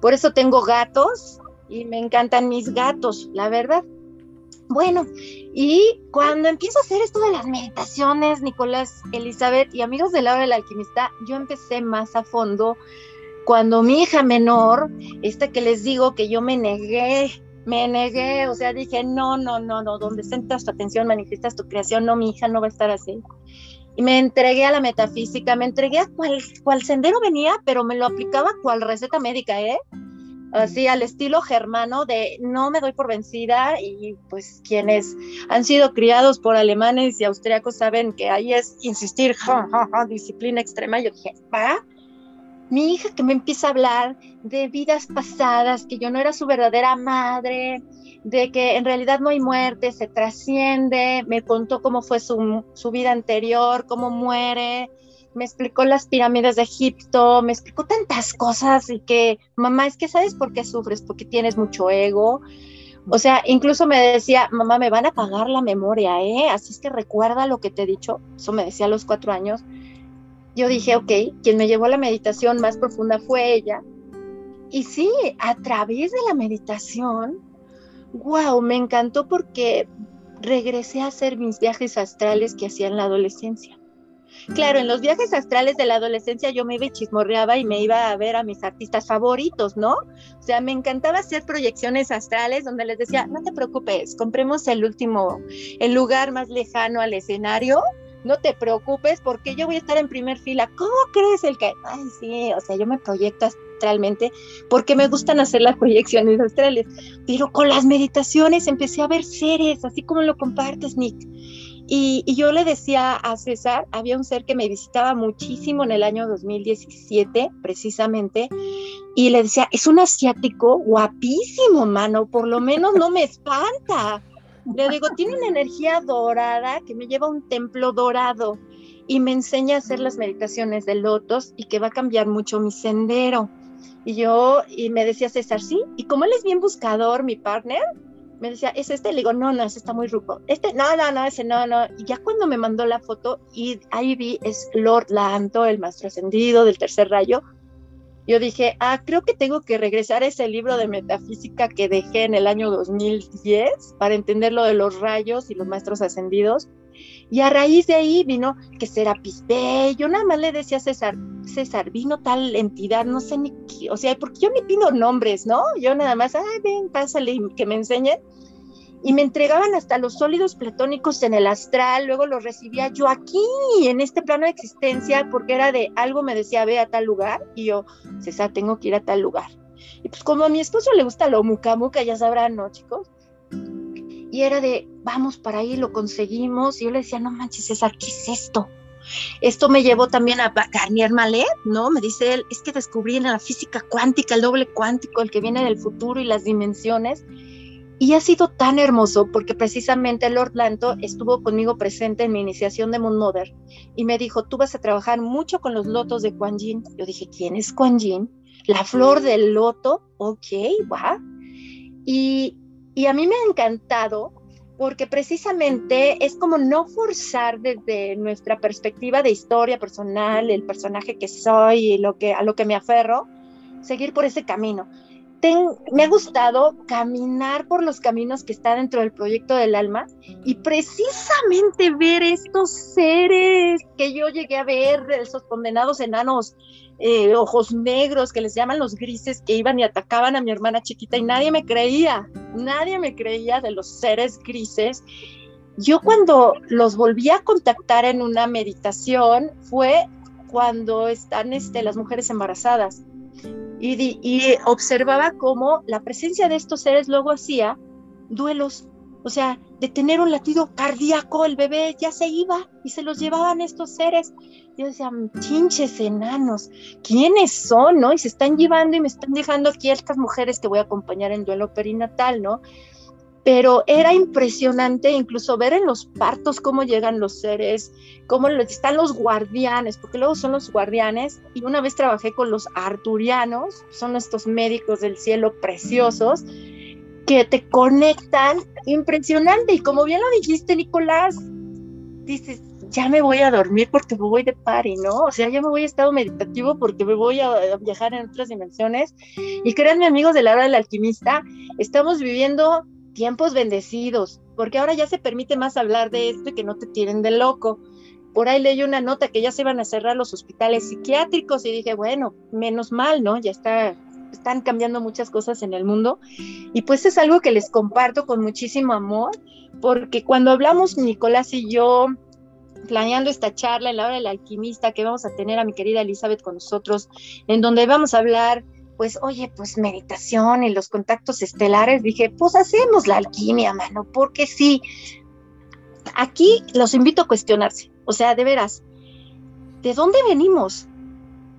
Por eso tengo gatos y me encantan mis gatos, la verdad. Bueno, y cuando empiezo a hacer esto de las meditaciones, Nicolás, Elizabeth y amigos de la hora del alquimista, yo empecé más a fondo cuando mi hija menor, esta que les digo que yo me negué me negué, o sea, dije, no, no, no, no, donde centras tu atención, manifiestas tu creación, no, mi hija no va a estar así. Y me entregué a la metafísica, me entregué a cual, cual sendero venía, pero me lo aplicaba cual receta médica, ¿eh? Así al estilo germano de no me doy por vencida y pues quienes han sido criados por alemanes y austriacos saben que ahí es insistir, disciplina extrema. Yo dije, va, mi hija que me empieza a hablar de vidas pasadas, que yo no era su verdadera madre, de que en realidad no hay muerte, se trasciende, me contó cómo fue su, su vida anterior, cómo muere, me explicó las pirámides de Egipto, me explicó tantas cosas y que, mamá, es que sabes por qué sufres, porque tienes mucho ego. O sea, incluso me decía, mamá, me van a apagar la memoria, ¿eh? Así es que recuerda lo que te he dicho. Eso me decía a los cuatro años yo dije, ok, quien me llevó a la meditación más profunda fue ella. Y sí, a través de la meditación, wow, me encantó porque regresé a hacer mis viajes astrales que hacía en la adolescencia. Claro, en los viajes astrales de la adolescencia yo me iba y chismorreaba y me iba a ver a mis artistas favoritos, ¿no? O sea, me encantaba hacer proyecciones astrales donde les decía, no te preocupes, compremos el último, el lugar más lejano al escenario no te preocupes porque yo voy a estar en primer fila. ¿Cómo crees el que? Ay, sí, o sea, yo me proyecto astralmente porque me gustan hacer las proyecciones astrales, pero con las meditaciones empecé a ver seres, así como lo compartes, Nick. Y, yo le decía a César, había un ser que me visitaba muchísimo en el año 2017, precisamente, y le decía, es un asiático guapísimo, mano, por lo menos no me espanta. Le digo, tiene una energía dorada que me lleva a un templo dorado y me enseña a hacer las meditaciones de lotos y que va a cambiar mucho mi sendero. Y yo, y me decía César, sí, y como él es bien buscador, mi partner, me decía, ¿es este? Le digo, no, no, ese está muy rupo. Este, no, no, no, ese no, no. Y ya cuando me mandó la foto y ahí vi, es Lord Lanto, el más trascendido del tercer rayo, yo dije, ah, creo que tengo que regresar a ese libro de metafísica que dejé en el año 2010 para entender lo de los rayos y los maestros ascendidos. Y a raíz de ahí vino que será Bey. Yo nada más le decía a César, César, vino tal entidad, no sé ni qué, o sea, porque yo ni pido nombres, ¿no? Yo nada más, ay, ven, pásale que me enseñen y me entregaban hasta los sólidos platónicos en el astral, luego los recibía yo aquí, en este plano de existencia, porque era de algo me decía, ve a tal lugar, y yo, César, tengo que ir a tal lugar. Y pues como a mi esposo le gusta lo muca muca, ya sabrán, ¿no, chicos? Y era de, vamos para ahí, lo conseguimos, y yo le decía, no manches, César, ¿qué es esto? Esto me llevó también a Garnier Malet, ¿no? Me dice él, es que descubrí en la física cuántica, el doble cuántico, el que viene del futuro y las dimensiones, y ha sido tan hermoso porque precisamente Lord Lanto estuvo conmigo presente en mi iniciación de Moon Mother y me dijo, tú vas a trabajar mucho con los lotos de Kuan Yin. Yo dije, ¿quién es Kuan Yin? La flor del loto, ok, va. Y, y a mí me ha encantado porque precisamente es como no forzar desde nuestra perspectiva de historia personal, el personaje que soy y a lo que me aferro, seguir por ese camino me ha gustado caminar por los caminos que están dentro del proyecto del alma y precisamente ver estos seres que yo llegué a ver, esos condenados enanos, eh, ojos negros, que les llaman los grises, que iban y atacaban a mi hermana chiquita y nadie me creía, nadie me creía de los seres grises. Yo cuando los volví a contactar en una meditación fue cuando están este, las mujeres embarazadas y, observaba cómo la presencia de estos seres luego hacía duelos, o sea, de tener un latido cardíaco, el bebé ya se iba y se los llevaban estos seres. Yo decía, chinches enanos, ¿quiénes son, no? Y se están llevando y me están dejando aquí estas mujeres que voy a acompañar en duelo perinatal, ¿no? Pero era impresionante incluso ver en los partos cómo llegan los seres, cómo están los guardianes, porque luego son los guardianes, y una vez trabajé con los arturianos, son estos médicos del cielo preciosos, que te conectan, impresionante, y como bien lo dijiste, Nicolás, dices, ya me voy a dormir porque me voy de party, ¿no? O sea, ya me voy a estado meditativo porque me voy a viajar en otras dimensiones. Y créanme, amigos de la hora del alquimista, estamos viviendo tiempos bendecidos, porque ahora ya se permite más hablar de esto y que no te tiren de loco. Por ahí leí una nota que ya se iban a cerrar los hospitales psiquiátricos y dije, bueno, menos mal, ¿no? Ya está, están cambiando muchas cosas en el mundo. Y pues es algo que les comparto con muchísimo amor, porque cuando hablamos Nicolás y yo planeando esta charla en la hora del alquimista que vamos a tener a mi querida Elizabeth con nosotros, en donde vamos a hablar pues, oye, pues meditación y los contactos estelares, dije, pues hacemos la alquimia, mano, porque sí. Aquí los invito a cuestionarse, o sea, de veras, ¿de dónde venimos?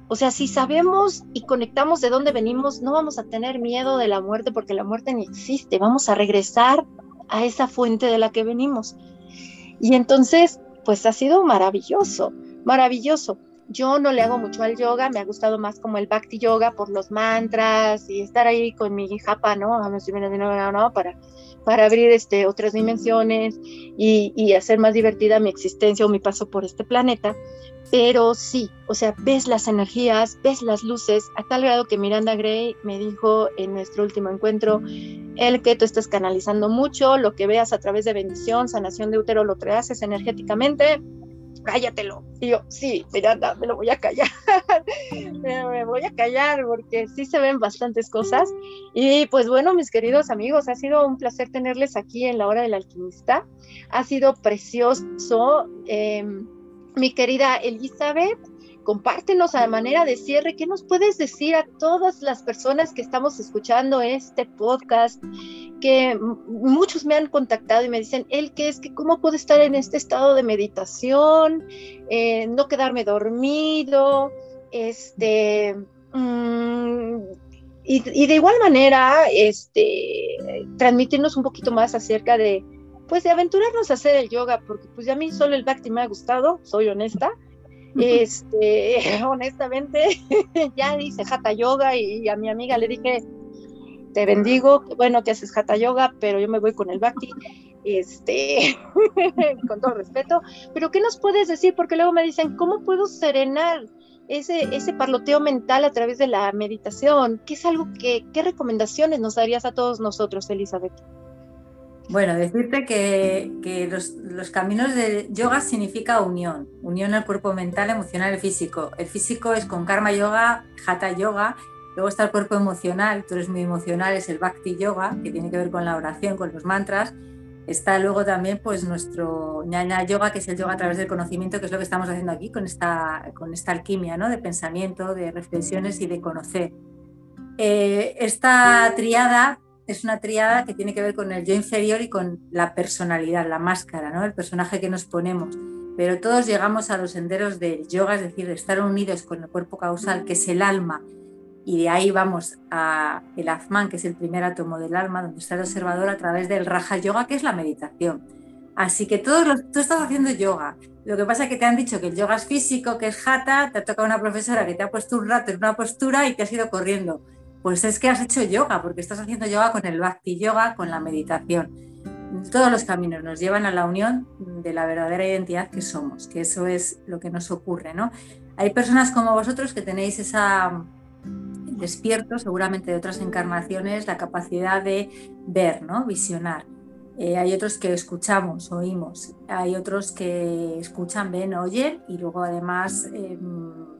O sea, si sabemos y conectamos de dónde venimos, no vamos a tener miedo de la muerte porque la muerte ni existe, vamos a regresar a esa fuente de la que venimos. Y entonces, pues ha sido maravilloso, maravilloso. Yo no le hago mucho al yoga, me ha gustado más como el bhakti yoga por los mantras y estar ahí con mi japa, ¿no? Para, para abrir este, otras dimensiones y, hacer más divertida mi existencia o mi paso por este planeta. Pero sí, o sea, ves las energías, ves las luces, a tal grado que Miranda Gray me dijo en nuestro último encuentro, el que tú estás canalizando mucho, lo que veas a través de bendición, sanación de útero, lo traes energéticamente, cállatelo. Y yo, sí, Miranda, me lo voy a callar. me voy a callar porque sí se ven bastantes cosas. Y pues bueno, mis queridos amigos, ha sido un placer tenerles aquí en la hora del alquimista. Ha sido precioso. Em, mi querida Elizabeth, compártenos a manera de cierre, ¿qué nos puedes decir a todas las personas que estamos escuchando este podcast? Que muchos me han contactado y me dicen, el que es que cómo puedo estar en este estado de meditación, eh, no quedarme dormido, este, mm, y, de igual manera, este, transmitirnos un poquito más acerca de, pues, de aventurarnos a hacer el yoga, porque pues a mí solo el Bhakti me ha gustado, soy honesta, este, honestamente, ya hice Hatha Yoga y a mi amiga le dije, te bendigo, bueno que haces Hatha Yoga, pero yo me voy con el Bhakti, este, con todo respeto, pero ¿qué nos puedes decir? Porque luego me dicen, ¿cómo puedo serenar ese, ese parloteo mental a través de la meditación? ¿Qué es algo que, qué recomendaciones nos darías a todos nosotros, Elizabeth? Bueno, decirte que, los, caminos de yoga significa unión, unión al cuerpo mental, emocional y físico. El físico es con karma yoga, hatha yoga, luego está el cuerpo emocional, tú eres muy emocional, es el bhakti yoga, que tiene que ver con la oración, con los mantras. Está luego también pues nuestro ñaña yoga, que es el yoga a través del conocimiento, que es lo que estamos haciendo aquí con esta, con esta alquimia ¿no? de pensamiento, de reflexiones y de conocer. Eh, esta triada es una triada que tiene que ver con el yo inferior y con la personalidad, la máscara, ¿no? el personaje que nos ponemos. Pero todos llegamos a los senderos del yoga, es decir, de estar unidos con el cuerpo causal, que es el alma, y de ahí vamos a el Atman, que es el primer átomo del alma, donde está el observador a través del Raja Yoga, que es la meditación. Así que todos los, tú estás haciendo yoga. Lo que pasa es que te han dicho que el yoga es físico, que es hatha, te ha tocado una profesora que te ha puesto un rato en una postura y te has ido corriendo pues es que has hecho yoga, porque estás haciendo yoga con el bhakti yoga, con la meditación. Todos los caminos nos llevan a la unión de la verdadera identidad que somos, que eso es lo que nos ocurre, ¿no? Hay personas como vosotros que tenéis esa despierto, seguramente de otras encarnaciones, la capacidad de ver, ¿no? Visionar. Eh, hay otros que escuchamos, oímos. Hay otros que escuchan, ven, oyen y luego además em,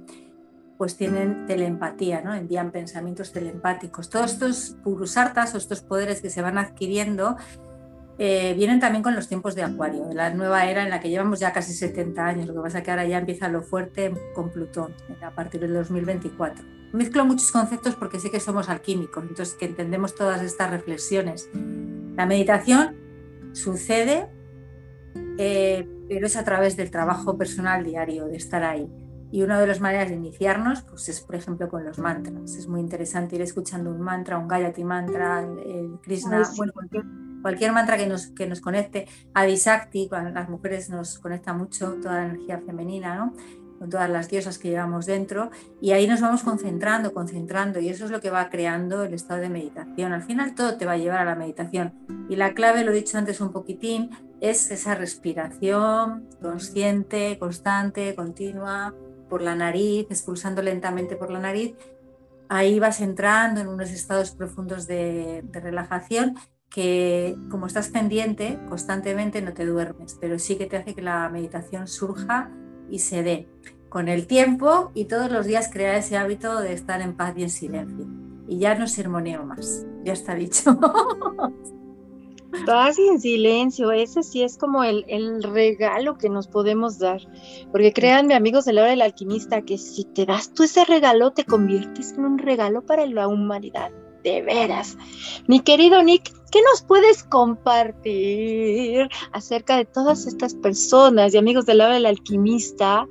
pues tienen telepatía, ¿no? envían pensamientos telepáticos. Todos estos purusartas o estos poderes que se van adquiriendo eh, vienen también con los tiempos de Acuario, de la nueva era en la que llevamos ya casi 70 años. Lo que pasa que ahora ya empieza lo fuerte con Plutón a partir del 2024. Mezclo muchos conceptos porque sé que somos alquímicos, entonces que entendemos todas estas reflexiones. La meditación sucede, eh, pero es a través del trabajo personal diario, de estar ahí. Y una de las maneras de iniciarnos pues es, por ejemplo, con los mantras. Es muy interesante ir escuchando un mantra, un Gayatri mantra, el, Krishna, bueno, cualquier, mantra que nos, que nos conecte. Adisakti, con las mujeres nos conecta mucho toda la energía femenina, ¿no? con todas las diosas que llevamos dentro, y ahí nos vamos concentrando, concentrando, y eso es lo que va creando el estado de meditación. Al final todo te va a llevar a la meditación. Y la clave, lo he dicho antes un poquitín, es esa respiración consciente, constante, continua, por la nariz, expulsando lentamente por la nariz, ahí vas entrando en unos estados profundos de, relajación que como estás pendiente constantemente no te duermes, pero sí que te hace que la meditación surja y se dé con el tiempo y todos los días crear ese hábito de estar en paz y en silencio. Y ya no sermoneo más, ya está dicho. Y en silencio, ese sí es como el, regalo que nos podemos dar. Porque créanme, amigos de la hora del alquimista, que si te das tú ese regalo, te conviertes en un regalo para la humanidad. De veras. Mi querido Nick, ¿qué nos puedes compartir acerca de todas estas personas y amigos de la hora del alquimista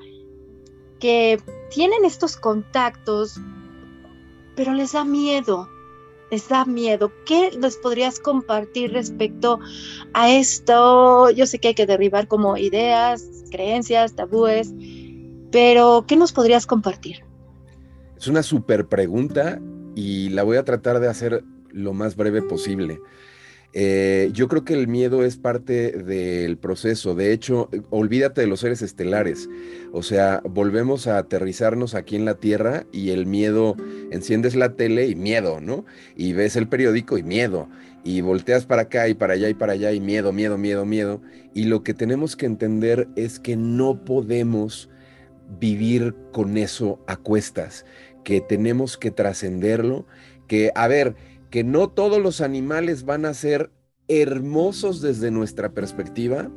que tienen estos contactos, pero les da miedo? Les da miedo. ¿Qué les podrías compartir respecto a esto? Yo sé que hay que derribar como ideas, creencias, tabúes, pero ¿qué nos podrías compartir? Es una súper pregunta y la voy a tratar de hacer lo más breve posible. Eh, yo creo que el miedo es parte del proceso. De hecho, olvídate de los seres estelares. O sea, volvemos a aterrizarnos aquí en la Tierra y el miedo, enciendes la tele y miedo, ¿no? Y ves el periódico y miedo. Y volteas para acá y para allá y para allá y miedo, miedo, miedo, miedo. Y lo que tenemos que entender es que no podemos vivir con eso a cuestas, que tenemos que trascenderlo, que, a ver, que no todos los animales van a ser hermosos desde nuestra perspectiva,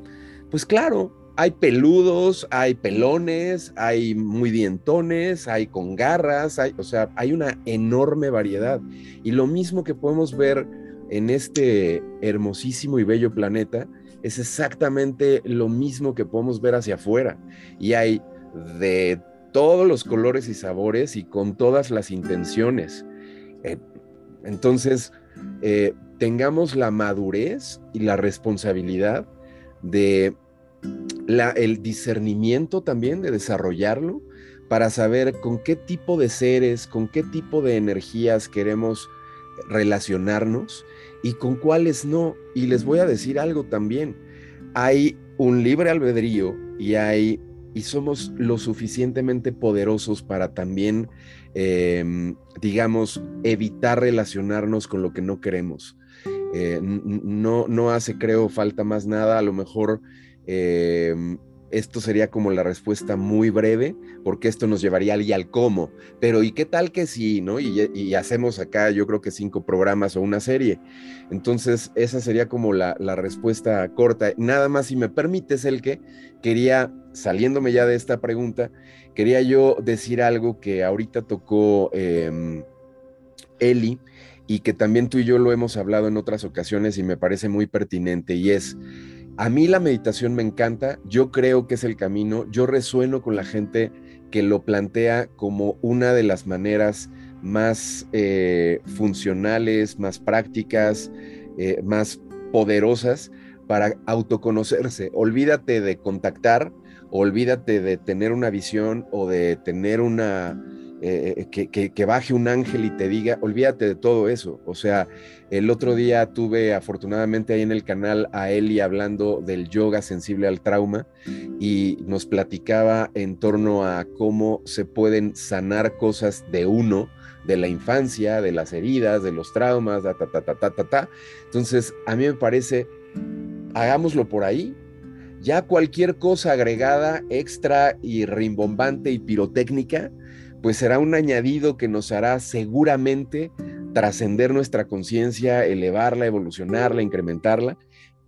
pues claro, hay peludos, hay pelones, hay muy dientones, hay con garras, hay, o sea, hay una enorme variedad. Y lo mismo que podemos ver en este hermosísimo y bello planeta es exactamente lo mismo que podemos ver hacia afuera. Y hay de todos los colores y sabores y con todas las intenciones. Eh, entonces, eh, tengamos la madurez y la responsabilidad de el discernimiento también, de desarrollarlo para saber con qué tipo de seres, con qué tipo de energías queremos relacionarnos y con cuáles no. Y les voy a decir algo también. Hay un libre albedrío y hay y somos lo suficientemente poderosos para también, em, digamos, evitar relacionarnos con lo que no queremos. Eh, no, no hace, creo, falta más nada. A lo mejor em, esto sería como la respuesta muy breve, porque esto nos llevaría al y al cómo. Pero ¿y qué tal que sí, no? Y, hacemos acá, yo creo que cinco programas o una serie. Entonces, esa sería como la, respuesta corta. Nada más, si me permites, el que quería, saliéndome ya de esta pregunta, quería yo decir algo que ahorita tocó em, Eli y que también tú y yo lo hemos hablado en otras ocasiones y me parece muy pertinente, y es a mí la meditación me encanta, yo creo que es el camino, yo resueno con la gente que lo plantea como una de las maneras más eh, funcionales, más prácticas, eh, más poderosas para autoconocerse. Olvídate de contactar, olvídate de tener una visión o de tener una, eh, que, baje un ángel y te diga, olvídate de todo eso. O sea, el otro día tuve afortunadamente ahí en el canal a Eli hablando del yoga sensible al trauma y nos platicaba en torno a cómo se pueden sanar cosas de uno, de la infancia, de las heridas, de los traumas, ta, ta, ta, ta, ta, ta. Entonces, a mí me parece, hagámoslo por ahí, ya cualquier cosa agregada, extra y rimbombante y pirotécnica, pues será un añadido que nos hará seguramente trascender nuestra conciencia, elevarla, evolucionarla, incrementarla,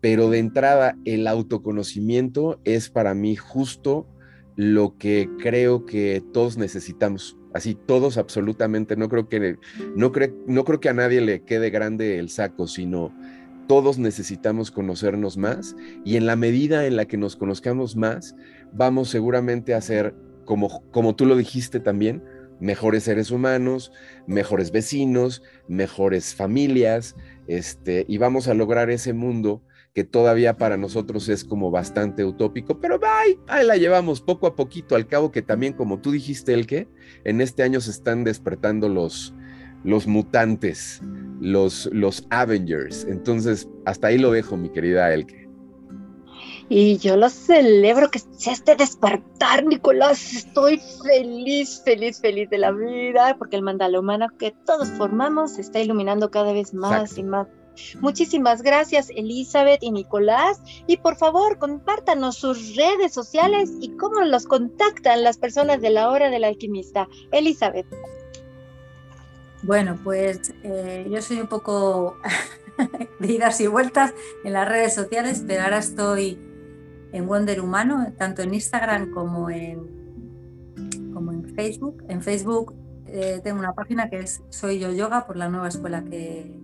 pero de entrada el autoconocimiento es para mí justo lo que creo que todos necesitamos. Así todos absolutamente, no creo que no, no creo que a nadie le quede grande el saco, sino todos necesitamos conocernos más y en la medida en la que nos conozcamos más, vamos seguramente a ser como, como tú lo dijiste también, mejores seres humanos, mejores vecinos, mejores familias, este, y vamos a lograr ese mundo que todavía para nosotros es como bastante utópico, pero ahí, ahí la llevamos poco a poquito, al cabo que también, como tú dijiste, el que en este año se están despertando los, los mutantes, los, los Avengers. Entonces, hasta ahí lo dejo, mi querida Elke. Y yo lo celebro que sea este despertar, Nicolás. Estoy feliz, feliz, feliz de la vida, porque el mandala humano que todos formamos se está iluminando cada vez más y más. Muchísimas gracias, Elizabeth y Nicolás. Y por favor, compártanos sus redes sociales y cómo los contactan las personas de la hora del alquimista. Elizabeth. Bueno, pues eh, yo soy un poco de idas y vueltas en las redes sociales, pero ahora estoy en Wonder Humano, tanto en Instagram como en, como en Facebook. En Facebook eh, tengo una página que es Soy Yo Yoga por la nueva escuela que,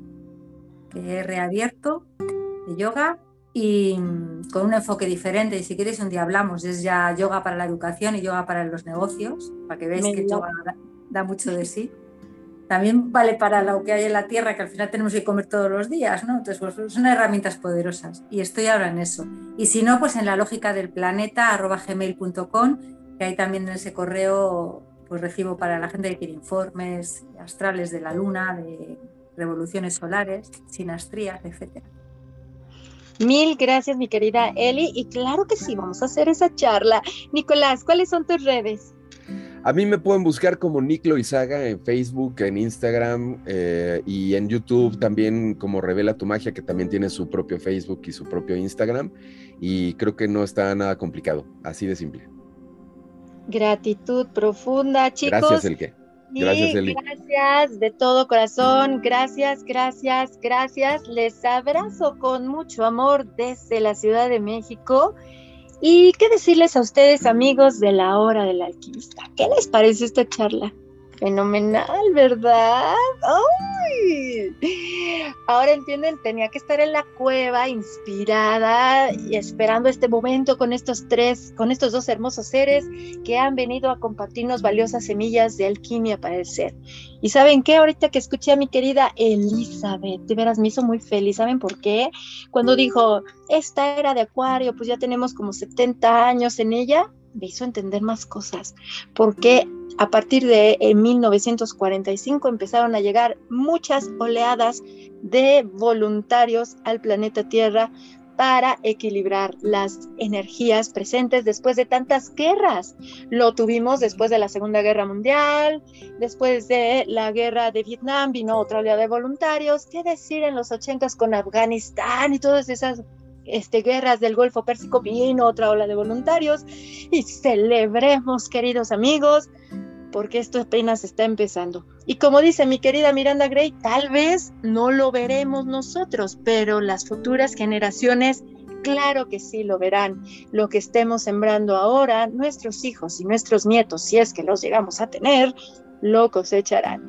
que he reabierto de yoga y con un enfoque diferente. Y si queréis un día hablamos, es ya yoga para la educación y yoga para los negocios, para que veáis que el yoga da mucho de sí también vale para lo que hay en la tierra, que al final tenemos que comer todos los días, ¿no? Entonces, pues, son herramientas poderosas y estoy ahora en eso. Y si no, pues en la lógica del planeta, arroba gmail.com, que ahí también en ese correo pues recibo para la gente que quiere informes astrales de la luna, de revoluciones solares, sinastrías, etcétera. Mil gracias, mi querida Eli. Y claro que sí, vamos a hacer esa charla. Nicolás, ¿cuáles son tus redes? A mí me pueden buscar como Niclo Izaga en Facebook, en Instagram eh, y en YouTube también como Revela tu Magia, que también tiene su propio Facebook y su propio Instagram. Y creo que no está nada complicado, así de simple. Gratitud profunda, chicos. Gracias, Elke. Gracias, Eli. Gracias de todo corazón. Gracias, gracias, gracias. Les abrazo con mucho amor desde la Ciudad de México ¿Y qué decirles a ustedes, amigos de la hora del alquimista? ¿Qué les parece esta charla? Fenomenal, ¿verdad? ¡Ay! Ahora entienden, tenía que estar en la cueva inspirada y esperando este momento con estos tres, con estos dos hermosos seres que han venido a compartirnos valiosas semillas de alquimia para el ser. Y saben qué, ahorita que escuché a mi querida Elizabeth, de veras me hizo muy feliz. ¿Saben por qué? Cuando dijo, esta era de Acuario, pues ya tenemos como 70 años en ella, me hizo entender más cosas, porque a partir de 1945 empezaron a llegar muchas oleadas de voluntarios al planeta Tierra para equilibrar las energías presentes después de tantas guerras. Lo tuvimos después de la Segunda Guerra Mundial, después de la guerra de Vietnam vino otra oleada de voluntarios, qué decir en los ochentas con Afganistán y todas esas este, guerras del Golfo Pérsico vino otra ola de voluntarios. Y celebremos, queridos amigos, porque esto apenas está empezando. Y como dice mi querida Miranda Gray, tal vez no lo veremos nosotros, pero las futuras generaciones, claro que sí lo verán. Lo que estemos sembrando ahora, nuestros hijos y nuestros nietos, si es que los llegamos a tener, lo cosecharán.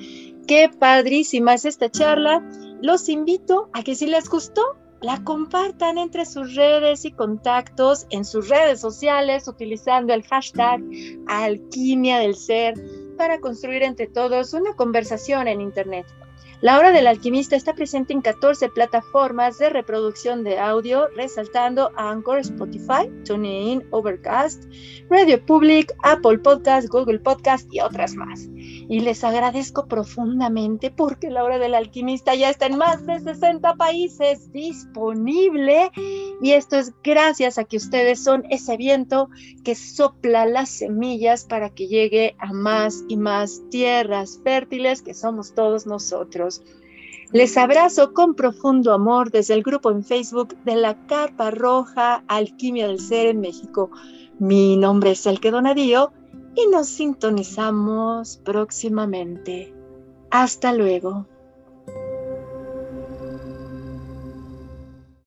Qué padrísima es esta charla. Los invito a que si les gustó, la compartan entre sus redes y contactos en sus redes sociales utilizando el hashtag alquimia del ser para construir entre todos una conversación en Internet. La hora del alquimista está presente en 14 plataformas de reproducción de audio, resaltando Anchor, Spotify, TuneIn, Overcast, Radio Public, Apple Podcast, Google Podcast y otras más. Y les agradezco profundamente porque la hora del alquimista ya está en más de 60 países disponible y esto es gracias a que ustedes son ese viento que sopla las semillas para que llegue a más y más tierras fértiles que somos todos nosotros. Les abrazo con profundo amor desde el grupo en Facebook de la Carpa Roja Alquimia del Ser en México. Mi nombre es Elke Donadío y nos sintonizamos próximamente. Hasta luego.